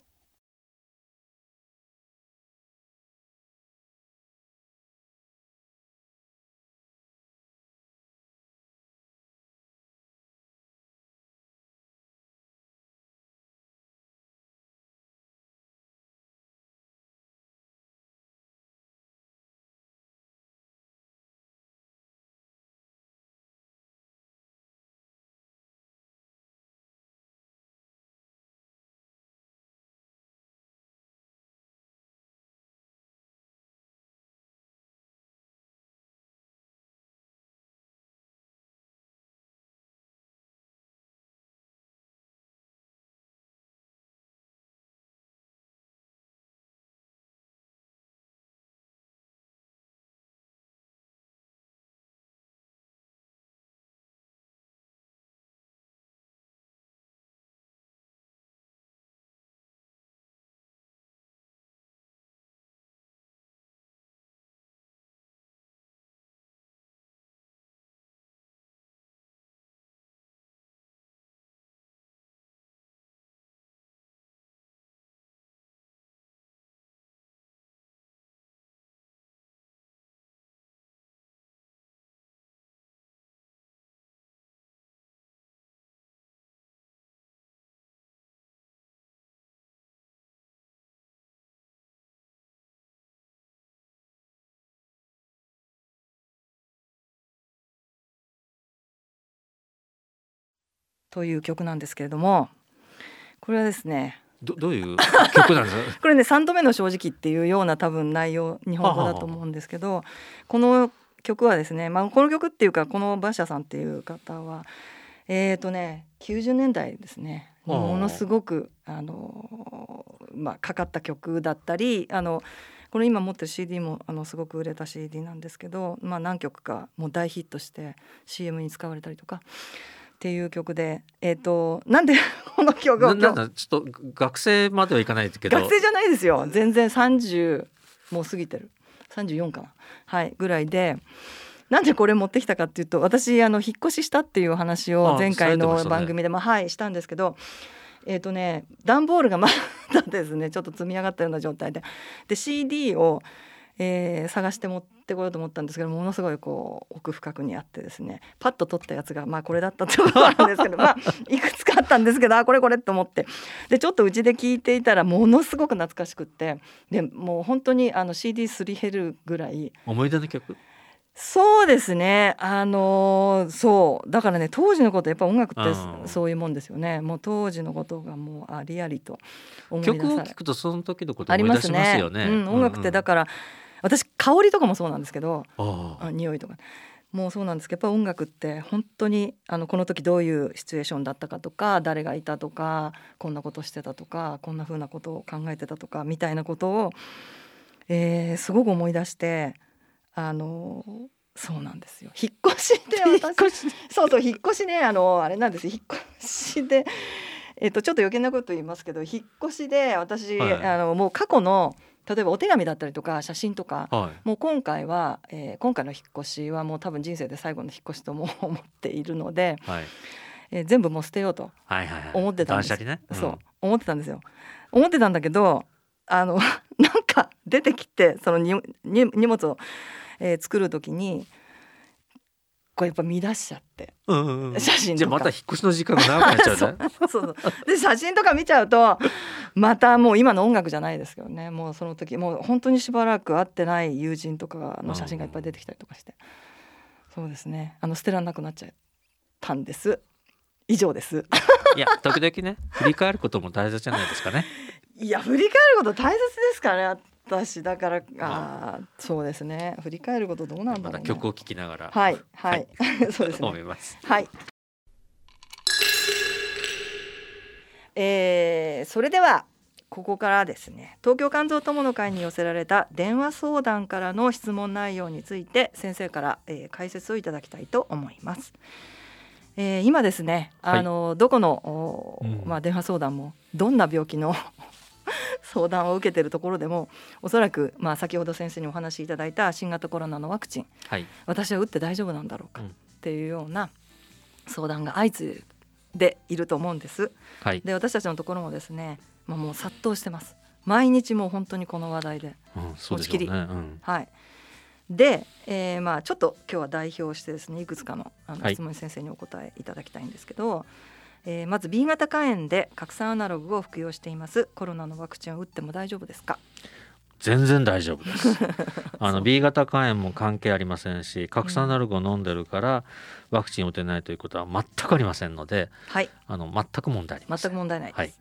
という曲なんですけれども、これはですね。どどういう曲なんですか？これね3度目の正直っていうような多分内容日本語だと思うんですけどこの曲はですね、まあ、この曲っていうかこの馬車さんっていう方はえーとね90年代ですねものすごくあの、まあ、かかった曲だったりあのこの今持ってる CD もあのすごく売れた CD なんですけど、まあ、何曲かもう大ヒットして CM に使われたりとかっていう曲で、えー、となんで この曲をちょっと学生まではいかないけど。学生じゃないですよ。全然30もう過ぎてる。34かな。はいぐらいでなんでこれ持ってきたかっていうと私あの引っ越ししたっていう話を前回の番組でもはいしたんですけどえっ、とね段ボールがまだですねちょっと積み上がったような状態で。で CD を、えー探して持ってこようと思ったんですけどものすごいこう奥深くにあってですね。パッと取ったやつがまあこれだったってことなんですけど まあいくつかあったんですけどあこれこれと思って。でちょっとうちで聞いていたらものすごく懐かしくって。でもう本当にあの CD すり減るぐらい。思い出の曲？そうですね。あのーそう。だからね当時のことやっぱ音楽ってうんそういうもんですよね。もう当時のことがもうありありと思い出され曲を聴くとその時のこと思い出しりますね。ますよね。うん、音楽ってだから、私香りとかもそうなんですけど匂いとか。もうそうなんですけどやっぱ音楽って本当にあのこの時どういうシチュエーションだったかとか誰がいたとかこんなことしてたとかこんな風なことを考えてたとかみたいなことを、えーすごく思い出してあのそうなんですよ。引っ越しで私そうそう引っ越しねあのあれなんですよ。引っ越しで。えっとちょっと余計なこと言いますけど引っ越しで私、はい。あのもう過去の例えばお手紙だったりとか写真とか、はい。もう今回は、えー今回の引っ越しはもう多分人生で最後の引っ越しとも思っているので、はい。えー全部もう捨てようとはいはいはい。思ってたんです。断捨離ね。ん。そう思ってたんですよ。思ってたんだけどあの なんか出てきてそのにに荷物を、えー作る時にこれやっぱ見出しちゃって。うんうんうん。写真じゃあまた引っ越しの時間が長くなっちゃうね。そうそう。で写真とか見ちゃうとまたもう今の音楽じゃないですけどね。もうその時もう本当にしばらく会ってない友人とかの写真がいっぱい出てきたりとかして。そうですね。あの捨てられなくなっちゃったんです。以上です。いや時々ね振り返ることも大切じゃないですかね。いや振り返ること大切ですからね私だからあ。ーそうですね。振り返ることどうなんだろう、ね、曲を聴きながら。はいはい、そうですね。思います。はい。えーそれではここからですね。東京肝臓友の会に寄せられた電話相談からの質問内容について先生から、えー解説をいただきたいと思います。えー今ですねあの、どこの、おうん。まあ、電話相談もどんな病気の相談を受けているところでもおそらく、まあ、先ほど先生にお話しいただいた新型コロナのワクチンはい。私は打って大丈夫なんだろうかうんっていうような相談が相次いでいると思うんです。はい。で私たちのところもですね、まあ、もう殺到してます。毎日もう本当にこの話題で。持ちきりうん。はい。で、えーまあちょっと今日は代表してですねいくつかのあのはい質問に先生にお答えいただきたいんですけど、えーまず B 型肝炎で拡散アナログを服用しています。コロナのワクチンを打っても大丈夫ですか？全然大丈夫です。あの B 型肝炎も関係ありませんし、核酸アナログを飲んでるからワクチンを打てないということは全くありませんので、はい。あの全く問題ありません。全く問題ないです、はい。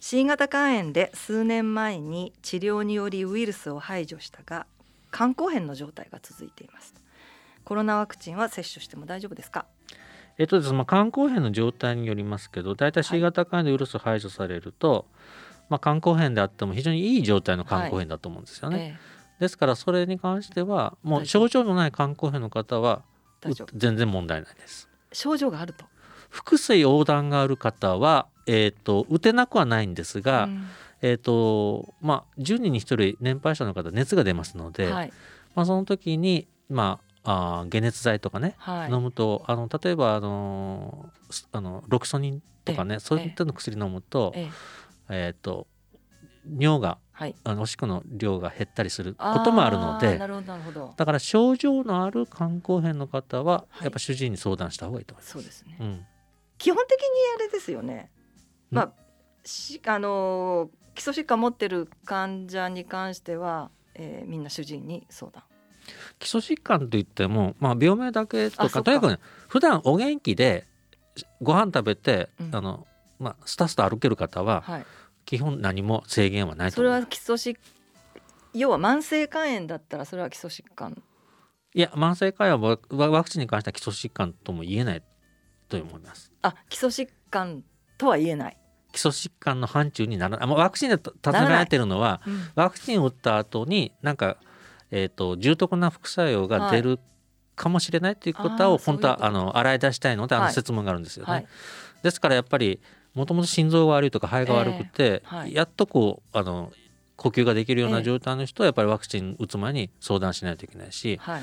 C 型肝炎で数年前に治療によりウイルスを排除したが肝硬変の状態が続いています。コロナワクチンは接種しても大丈夫ですか？えっとですね、まあ、肝硬変の状態によりますけど、大体 C 型肝炎でウイルスを排除されると、まあ、肝硬変であっても非常にいい状態の肝硬変だと思うんですよね。えですからそれに関してはもう症状のない肝硬変の方は全然問題ないです。え症状があると。腹水横断がある方は、えー、と打てなくはないんですが、うん。えーとまあ、10人に1人年配者の方熱が出ますので、はい。まあ、その時に、まあ、あー解熱剤とかね、はい。飲むとあの例えばあのすあのロキソニンとかね、ええ。そういったの薬飲むと,、ええ。ー、と尿がはい。あのおしっこの量が減ったりすることもあるのでーなるほどなるほど。だから症状のある肝硬変の方ははい。やっぱ主治医に相談した方がいいと思います。そうですね。うん。基本的にあれですよね。まあしあのー基礎疾患持ってる患者に関しては、えーみんな主治医に相談基礎疾患といっても、まあ、病名だけとかかとにか。くね普段お元気でご飯食べて、うん。あのまあ、スタスタ歩ける方ははい。基本何も制限はないとそれは基礎疾要は慢性肝炎だったらそれは基礎疾患。いや慢性肝炎はワワクチンに関しては基礎疾患とも言えないと思います。あ基礎疾患とは言えない、基礎疾患の範疇にならない、まあ、ワクチンで尋ねられてるのはうん。ワクチンを打った後になんか、えー、と重篤な副作用が出るかもしれないということを本当はあの洗い出したいのであはい。の説問があるんですよね。はい。ですからやっぱりもともと心臓が悪いとか肺が悪くて、えーはい。やっとこうあの呼吸ができるようええな状態の人はやっぱりワクチン打つ前に相談しないといけないし、はい。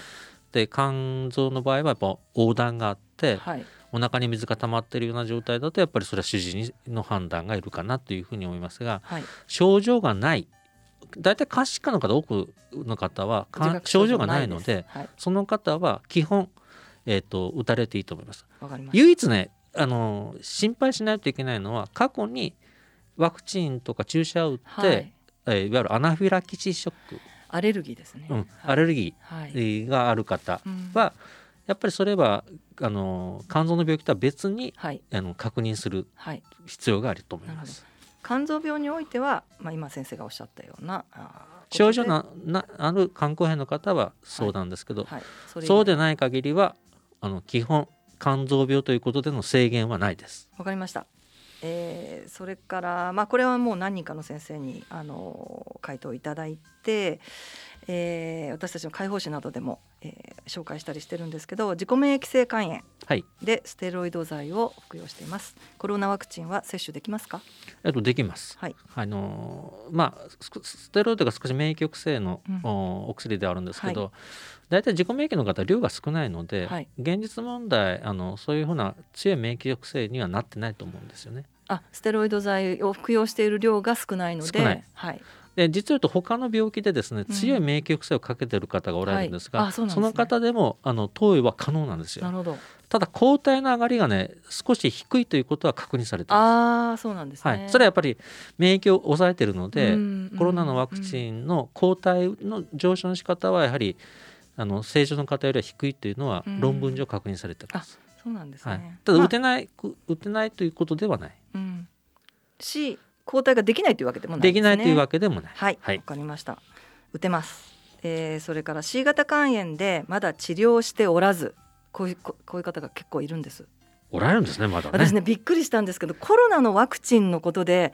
で肝臓の場合はやっぱ横断があって、はいお腹に水が溜まっているような状態だとやっぱりそれは主治医の判断がいるかなというふうに思いますが、はい、症状がない大体下肢科の方多くの方は症状がないので、はい、その方は基本、えーと、打たれていいと思います。唯一ねあの心配しないといけないのは過去にワクチンとか注射を打って、はい、えー、いわゆるアナフィラキシーショック。アレルギーですね、うん、アレルギーがある方は、やっぱりそれはあの肝臓の病気とは別に、はい、あの確認する必要があると思います。肝臓病においては、まあ、今先生がおっしゃったような症状のなある肝硬変の方はそうなんですけど、はいはい、そそうでない限りはあの基本肝臓病ということでの制限はないです。わかりました。えー、それから、まあ、これはもう何人かの先生にあの回答いただいて、えー、私たちの解放誌などでも、えー、紹介したりしてるんですけど自己免疫性肝炎でステロイド剤を服用しています、コロナワクチンは接種できますか？えっとできます、はい、あのまあステロイドが少し免疫抑制の、うん、お薬であるんですけど、はい。大体自己免疫の方量が少ないので、はい、現実問題あのそういうふうな強い免疫抑制にはなってないと思うんですよね。あステロイド剤を服用している量が少ないので、はい、で実は言うと他の病気でですね強い免疫抑制をかけている方がおられるんですが、うんはい。そすね、その方でもあの投与は可能なんですよ。なるほど。ただ抗体の上がりがね少し低いということは確認されてます。あそうなんです、ね、はい、それはやっぱり免疫を抑えているので、コロナのワクチンの抗体の上昇の仕方はやはりあの正常の方よりは低いというのは論文上確認されてます。そうなんですね、はい、ただ打てない、まあ、打てないということではない。うん、し抗体ができないというわけでもないで、ね,、きないというわけでもない。はい、わ、はい、かりました。打てます。えー、それから C 型肝炎でまだ治療しておらずこういうこういう方が結構いるんです。おられるんですねまだ、ね、私ねびっくりしたんですけどコロナのワクチンのことで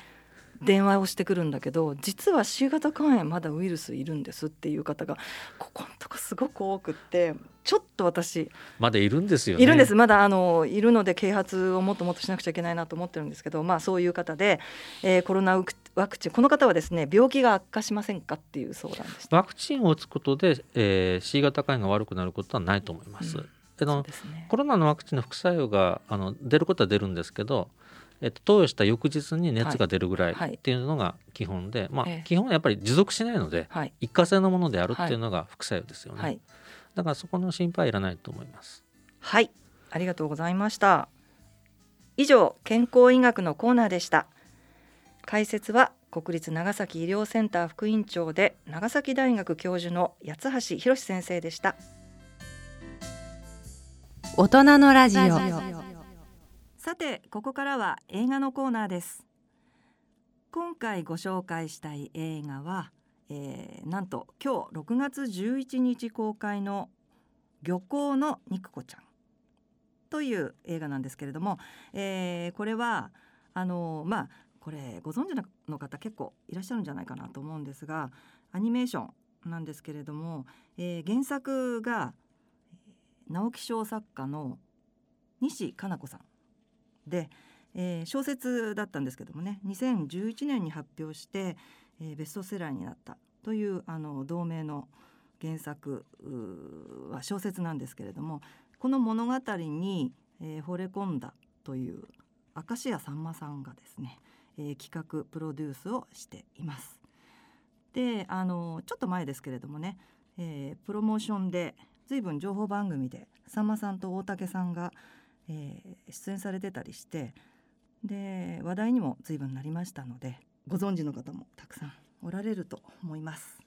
電話をしてくるんだけど実は C 型肝炎まだウイルスいるんですっていう方がここのとこすごく多くってちょっと私。まだいるんですよ、ね、いるんです。まだあのいるので啓発をもっともっとしなくちゃいけないなと思ってるんですけどまあそういう方で、えー、コロナワクチンこの方はですね病気が悪化しませんかっていう相談でした。ワクチンを打つことで、えー、C 型肝炎が悪くなることはないと思います。うん。あの、ね、コロナのワクチンの副作用があの出ることは出るんですけどえっと、投与した翌日に熱が出るぐらいっていうのが基本で、はい、まあ、基本はやっぱり持続しないので、はい、一過性のものであるっていうのが副作用ですよね、はい、だからそこの心配いらないと思います。はい。ありがとうございました。以上健康医学のコーナーでした。解説は国立長崎医療センター副院長で長崎大学教授の八橋博先生でした。大人のラジオ。さてここからは映画のコーナーです。今回ご紹介したい映画は、えー、なんと今日6月11日公開の漁港の肉子ちゃん。という映画なんですけれども、えー、これはあのまあこれご存知の方結構いらっしゃるんじゃないかなと思うんですがアニメーションなんですけれども、えー、原作が直木賞作家の西加奈子さん。で、えー、小説だったんですけどもね2011年に発表して、えー、ベストセラーになったというあの同名の原作は小説なんですけれどもこの物語に、えー、惚れ込んだという明石家さんまさんがですね、えー、企画プロデュースをしています。であのちょっと前ですけれどもね、えー、プロモーションで随分情報番組でさんまさんと大竹さんがえー、出演されてたりしてで話題にも随分なりましたのでご存知の方もたくさんおられると思います。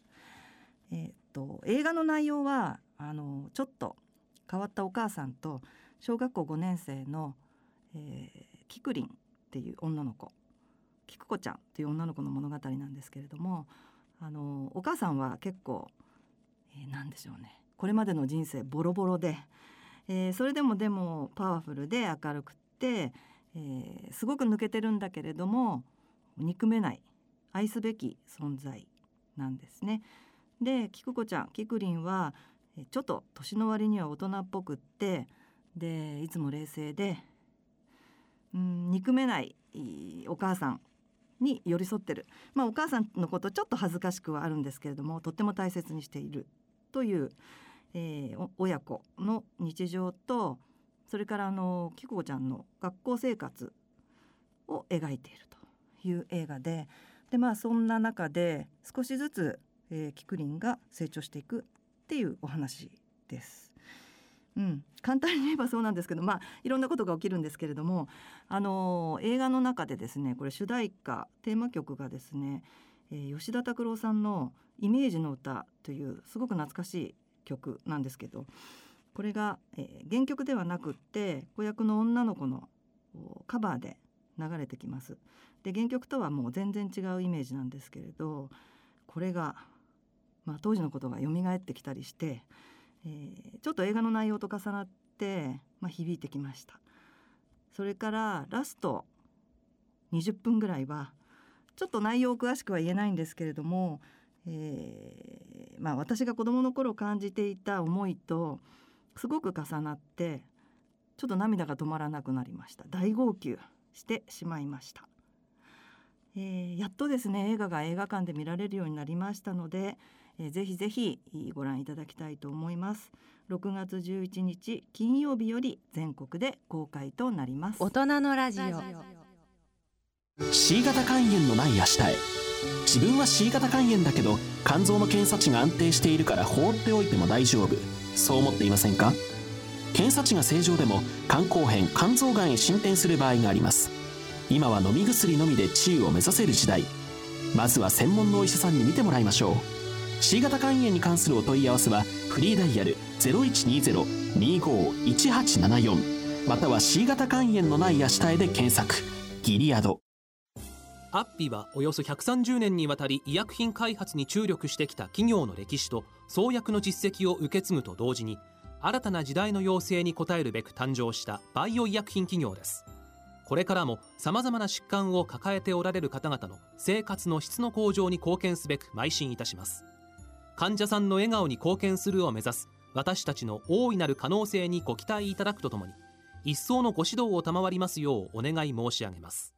えー、っと映画の内容はあのちょっと変わったお母さんと小学校5年生の、えー、キクリンっていう女の子キクコちゃんっていう女の子の物語なんですけれどもあのお母さんは結構、えー、何でしょうねこれまでの人生ボロボロでえー、それでもでもパワフルで明るくって、えー、すごく抜けてるんだけれども憎めない愛すべき存在なんですね。でキクコちゃんキクリンはちょっと年の割には大人っぽくってでいつも冷静で、うん、憎めないお母さんに寄り添ってる、まあ、お母さんのことちょっと恥ずかしくはあるんですけれどもとっても大切にしているという、えー、親子の日常とそれからあのキコちゃんの学校生活を描いているという映画ででまあそんな中で少しずつ、えー、キクリンが成長していくっていうお話です。うん、簡単に言えばそうなんですけど、まあ、いろんなことが起きるんですけれども、あのー、映画の中でですねこれ主題歌テーマ曲がですね、えー、吉田拓郎さんの「イメージの歌」というすごく懐かしい曲なんですけどこれが、えー、原曲ではなくって子役の女の子のカバーで流れてきます。で原曲とはもう全然違うイメージなんですけれどこれが、まあ、当時のことが蘇ってきたりして、えー、ちょっと映画の内容と重なって、まあ、響いてきました。それからラスト20分ぐらいはちょっと内容を詳しくは言えないんですけれども、えー、まあ、私が子どもの頃感じていた思いとすごく重なってちょっと涙が止まらなくなりました大号泣してしまいました、えー、やっとですね映画が映画館で見られるようになりましたので、えー、ぜひぜひご覧いただきたいと思います。6月11日金曜日より全国で公開となります。大人のラジオ。C 型肝炎のない明日へ。自分は C 型肝炎だけど肝臓の検査値が安定しているから放っておいても大丈夫。そう思っていませんか？検査値が正常でも肝硬変肝臓がんへ進展する場合があります今は飲み薬のみで治癒を目指せる時代。まずは専門のお医者さんに見てもらいましょう。C 型肝炎に関するお問い合わせはフリーダイヤル0120-25-1874または C 型肝炎のない明日へで検索。ギリアド。アッピはおよそ130年にわたり医薬品開発に注力してきた企業の歴史と創薬の実績を受け継ぐと同時に新たな時代の要請に応えるべく誕生したバイオ医薬品企業です。これからもさまざまな疾患を抱えておられる方々の生活の質の向上に貢献すべく邁進いたします。患者さんの笑顔に貢献するを目指す私たちの大いなる可能性にご期待いただくとともに一層のご指導を賜りますようお願い申し上げます。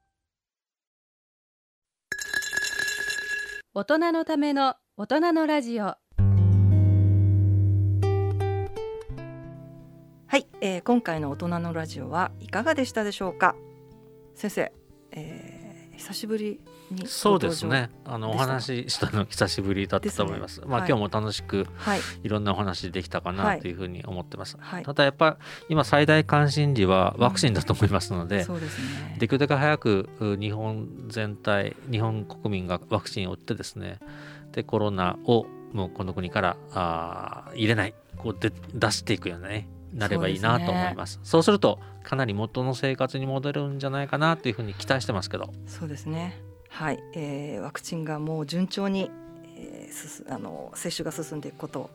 大人のための大人のラジオ。はい、えー、今回の大人のラジオはいかがでしたでしょうか？先生、えー、久しぶりにそうですね。あのお話ししたの久しぶりだったと思います、ね、まあ、はい、今日も楽しく、はい、いろんなお話できたかなというふうに思ってます、はい、ただやっぱ今最大関心事はワクチンだと思いますので、うん、でね、できるだけ早く日本全体日本国民がワクチンを打ってですねでコロナをもうこの国からあ入れないこうで出していくよねなればいいなと思います、ね、そうするとかなり元の生活に戻るんじゃないかなというふうに期待してますけど。そうですね。はい、えー、ワクチンがもう順調に、えー、すあの接種が進んでいくことを。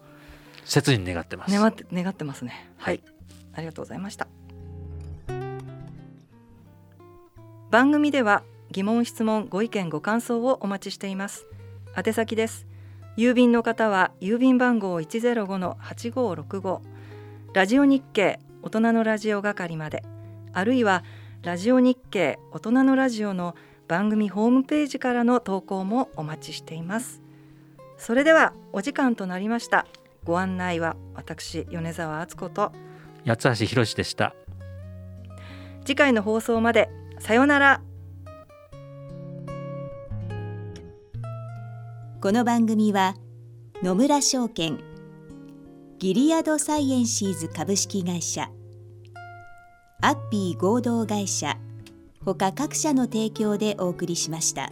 切に願ってます願って願ってますね、はい、はい、ありがとうございました。番組では疑問質問ご意見ご感想をお待ちしています。宛先です。郵便の方は郵便番号105-8565ラジオ日経大人のラジオ係まで。あるいはラジオ日経大人のラジオの番組ホームページからの投稿もお待ちしています。それではお時間となりました。ご案内は私米澤敦子と。八橋博でした。次回の放送までさようなら。この番組は野村証券ギリアドサイエンシーズ株式会社アッピー合同会社ほか各社の提供でお送りしました。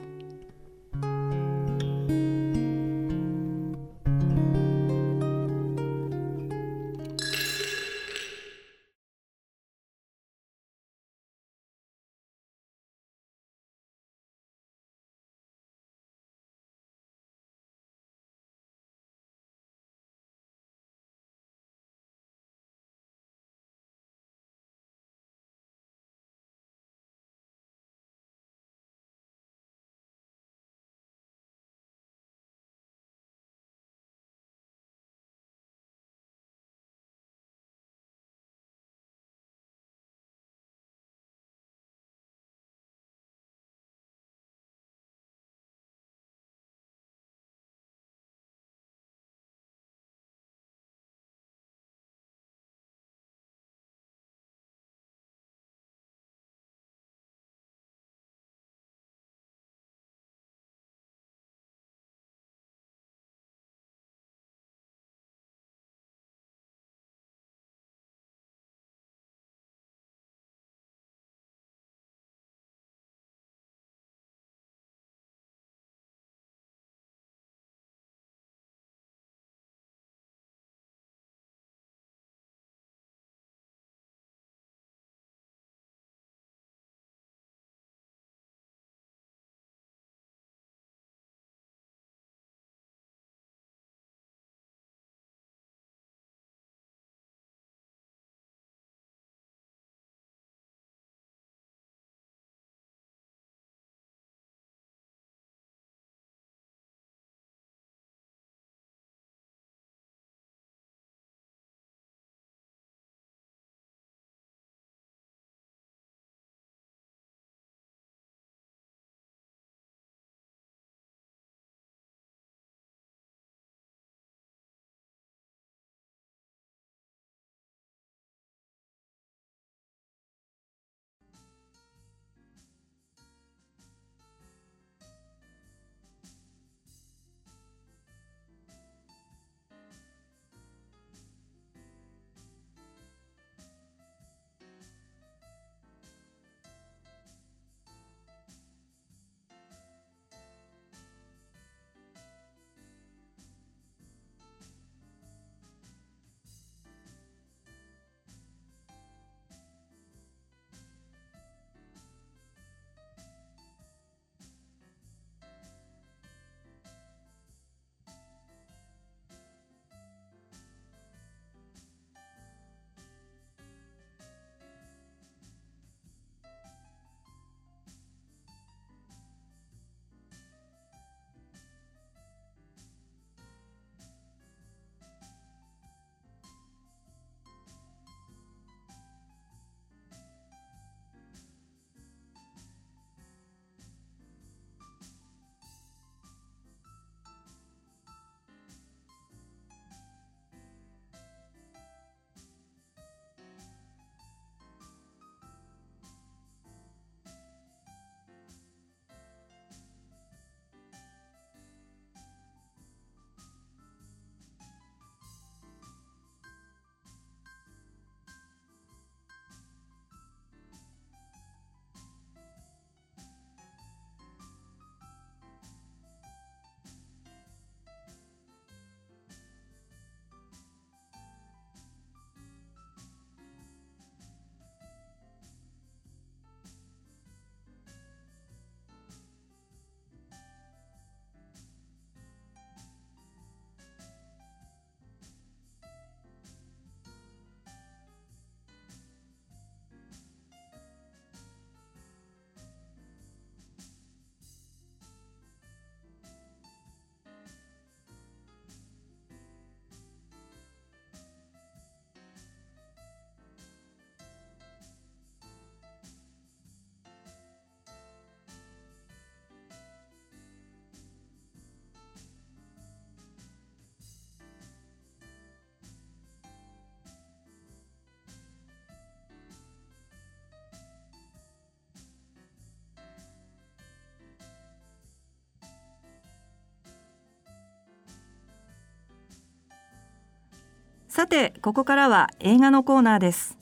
さてここからは映画のコーナーです。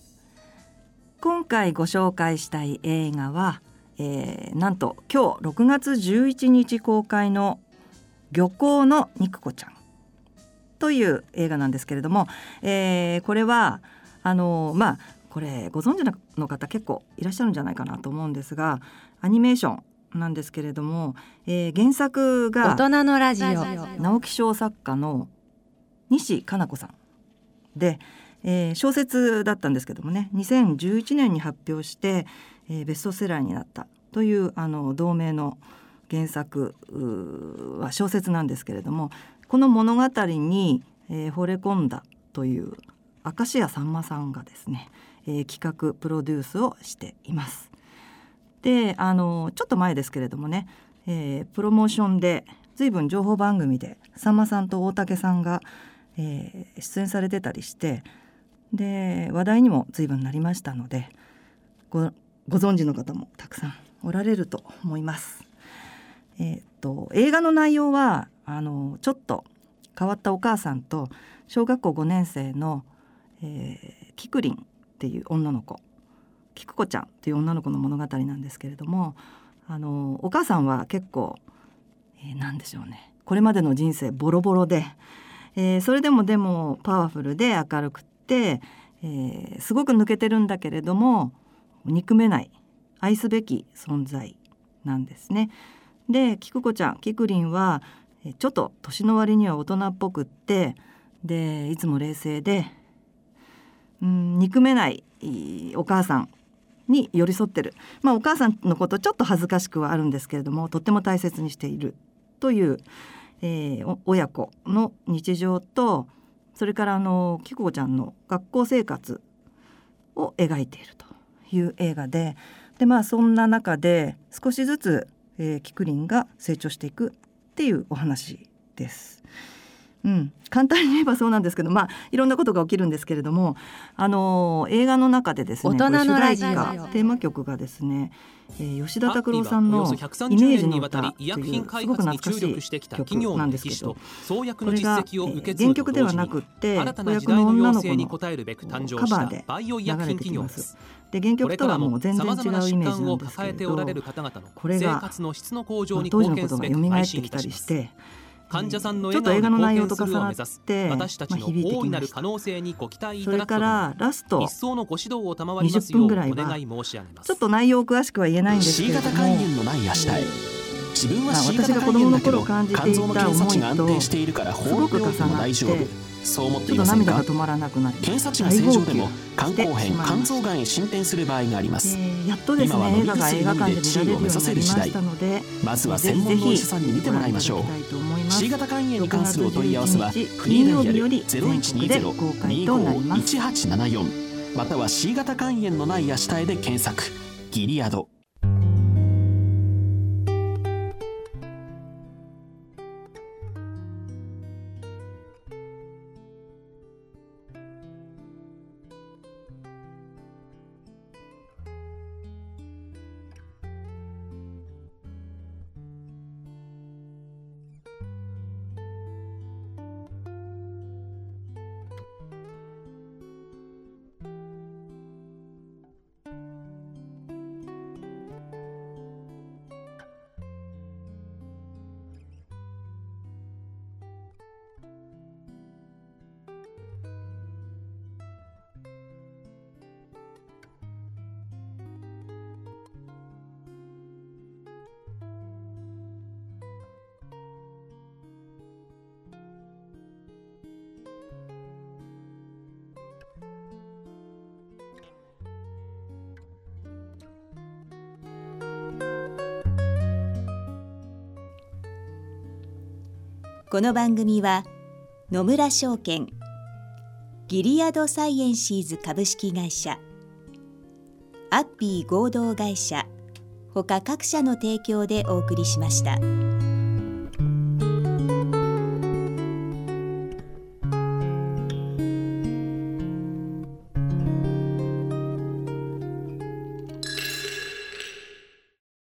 今回ご紹介したい映画は、えー、なんと今日6月11日公開の漁港の肉子ちゃん。という映画なんですけれども、えー、これはあのまあこれご存知の方結構いらっしゃるんじゃないかなと思うんですがアニメーションなんですけれども、えー、原作が大人のラジオ。直木賞作家の西加奈子さんで、えー、小説だったんですけどもね2011年に発表して、えー、ベストセラーになったというあの同名の原作は小説なんですけれどもこの物語に、えー、惚れ込んだという明石家さんまさんがですね、えー、企画プロデュースをしています。であのちょっと前ですけれどもね、えー、プロモーションで随分情報番組でさんまさんと大竹さんが、えー、出演されてたりしてで話題にも随分なりましたのでごご存知の方もたくさんおられると思います。えー、っと映画の内容はあのちょっと変わったお母さんと小学校5年生の、えー、キクリンっていう女の子キクコちゃんっていう女の子の物語なんですけれどもあのお母さんは結構、えー、何でしょうねこれまでの人生ボロボロで、えー、それでもでもパワフルで明るくって、えー、すごく抜けてるんだけれども憎めない愛すべき存在なんですね。でキクコちゃんキクリンはちょっと年の割には大人っぽくってでいつも冷静でうん憎めないお母さんに寄り添ってる、まあ、お母さんのことちょっと恥ずかしくはあるんですけれどもとっても大切にしているという、えー、親子の日常とそれからあの紀子ちゃんの学校生活を描いているという映画でで、まあ、そんな中で少しずつ、えー、キクリンが成長していくっていうお話です。うん、簡単に言えばそうなんですけど、まあ、いろんなことが起きるんですけれども、あの映画の中でですね大人のラジオテーマ曲がですね、えー、吉田拓郎さんのイメージの歌というすごく懐かしい曲なんですけどこれが、えー、原曲ではなくって子役の女の子のカバーで流れてきます。で原曲とはもう全然違うイメージなんですけれどこれが、まあ、当時のことが蘇ってきたりして。患者さんのちょっと映画の内容と重なって私たちの大いなる可能性にご期待いただくそれからラスト。一層のご指導を賜りますようお願い申し上げます。ちょっと内容詳しくは言えないんですけれども。C 型肝炎のない足体自分は C 型肝炎だけど肝臓の検査値が安定しているから放っておいても大丈夫そう思っていませんか？検査値が正常でも肝硬変肝臓がんへ進展する場合があります、えー、やっとですね、今は飲み薬のみで治癒を目指せる時代まずは専門のお医者さんに見てもらいましょう。C 型肝炎に関するお問い合わせはフリーダイヤル0120-251874または C 型肝炎のない足体で検索。ギリアドこの番組は野村証券ギリアドサイエンシーズ株式会社アッピー合同会社ほか各社の提供でお送りしました。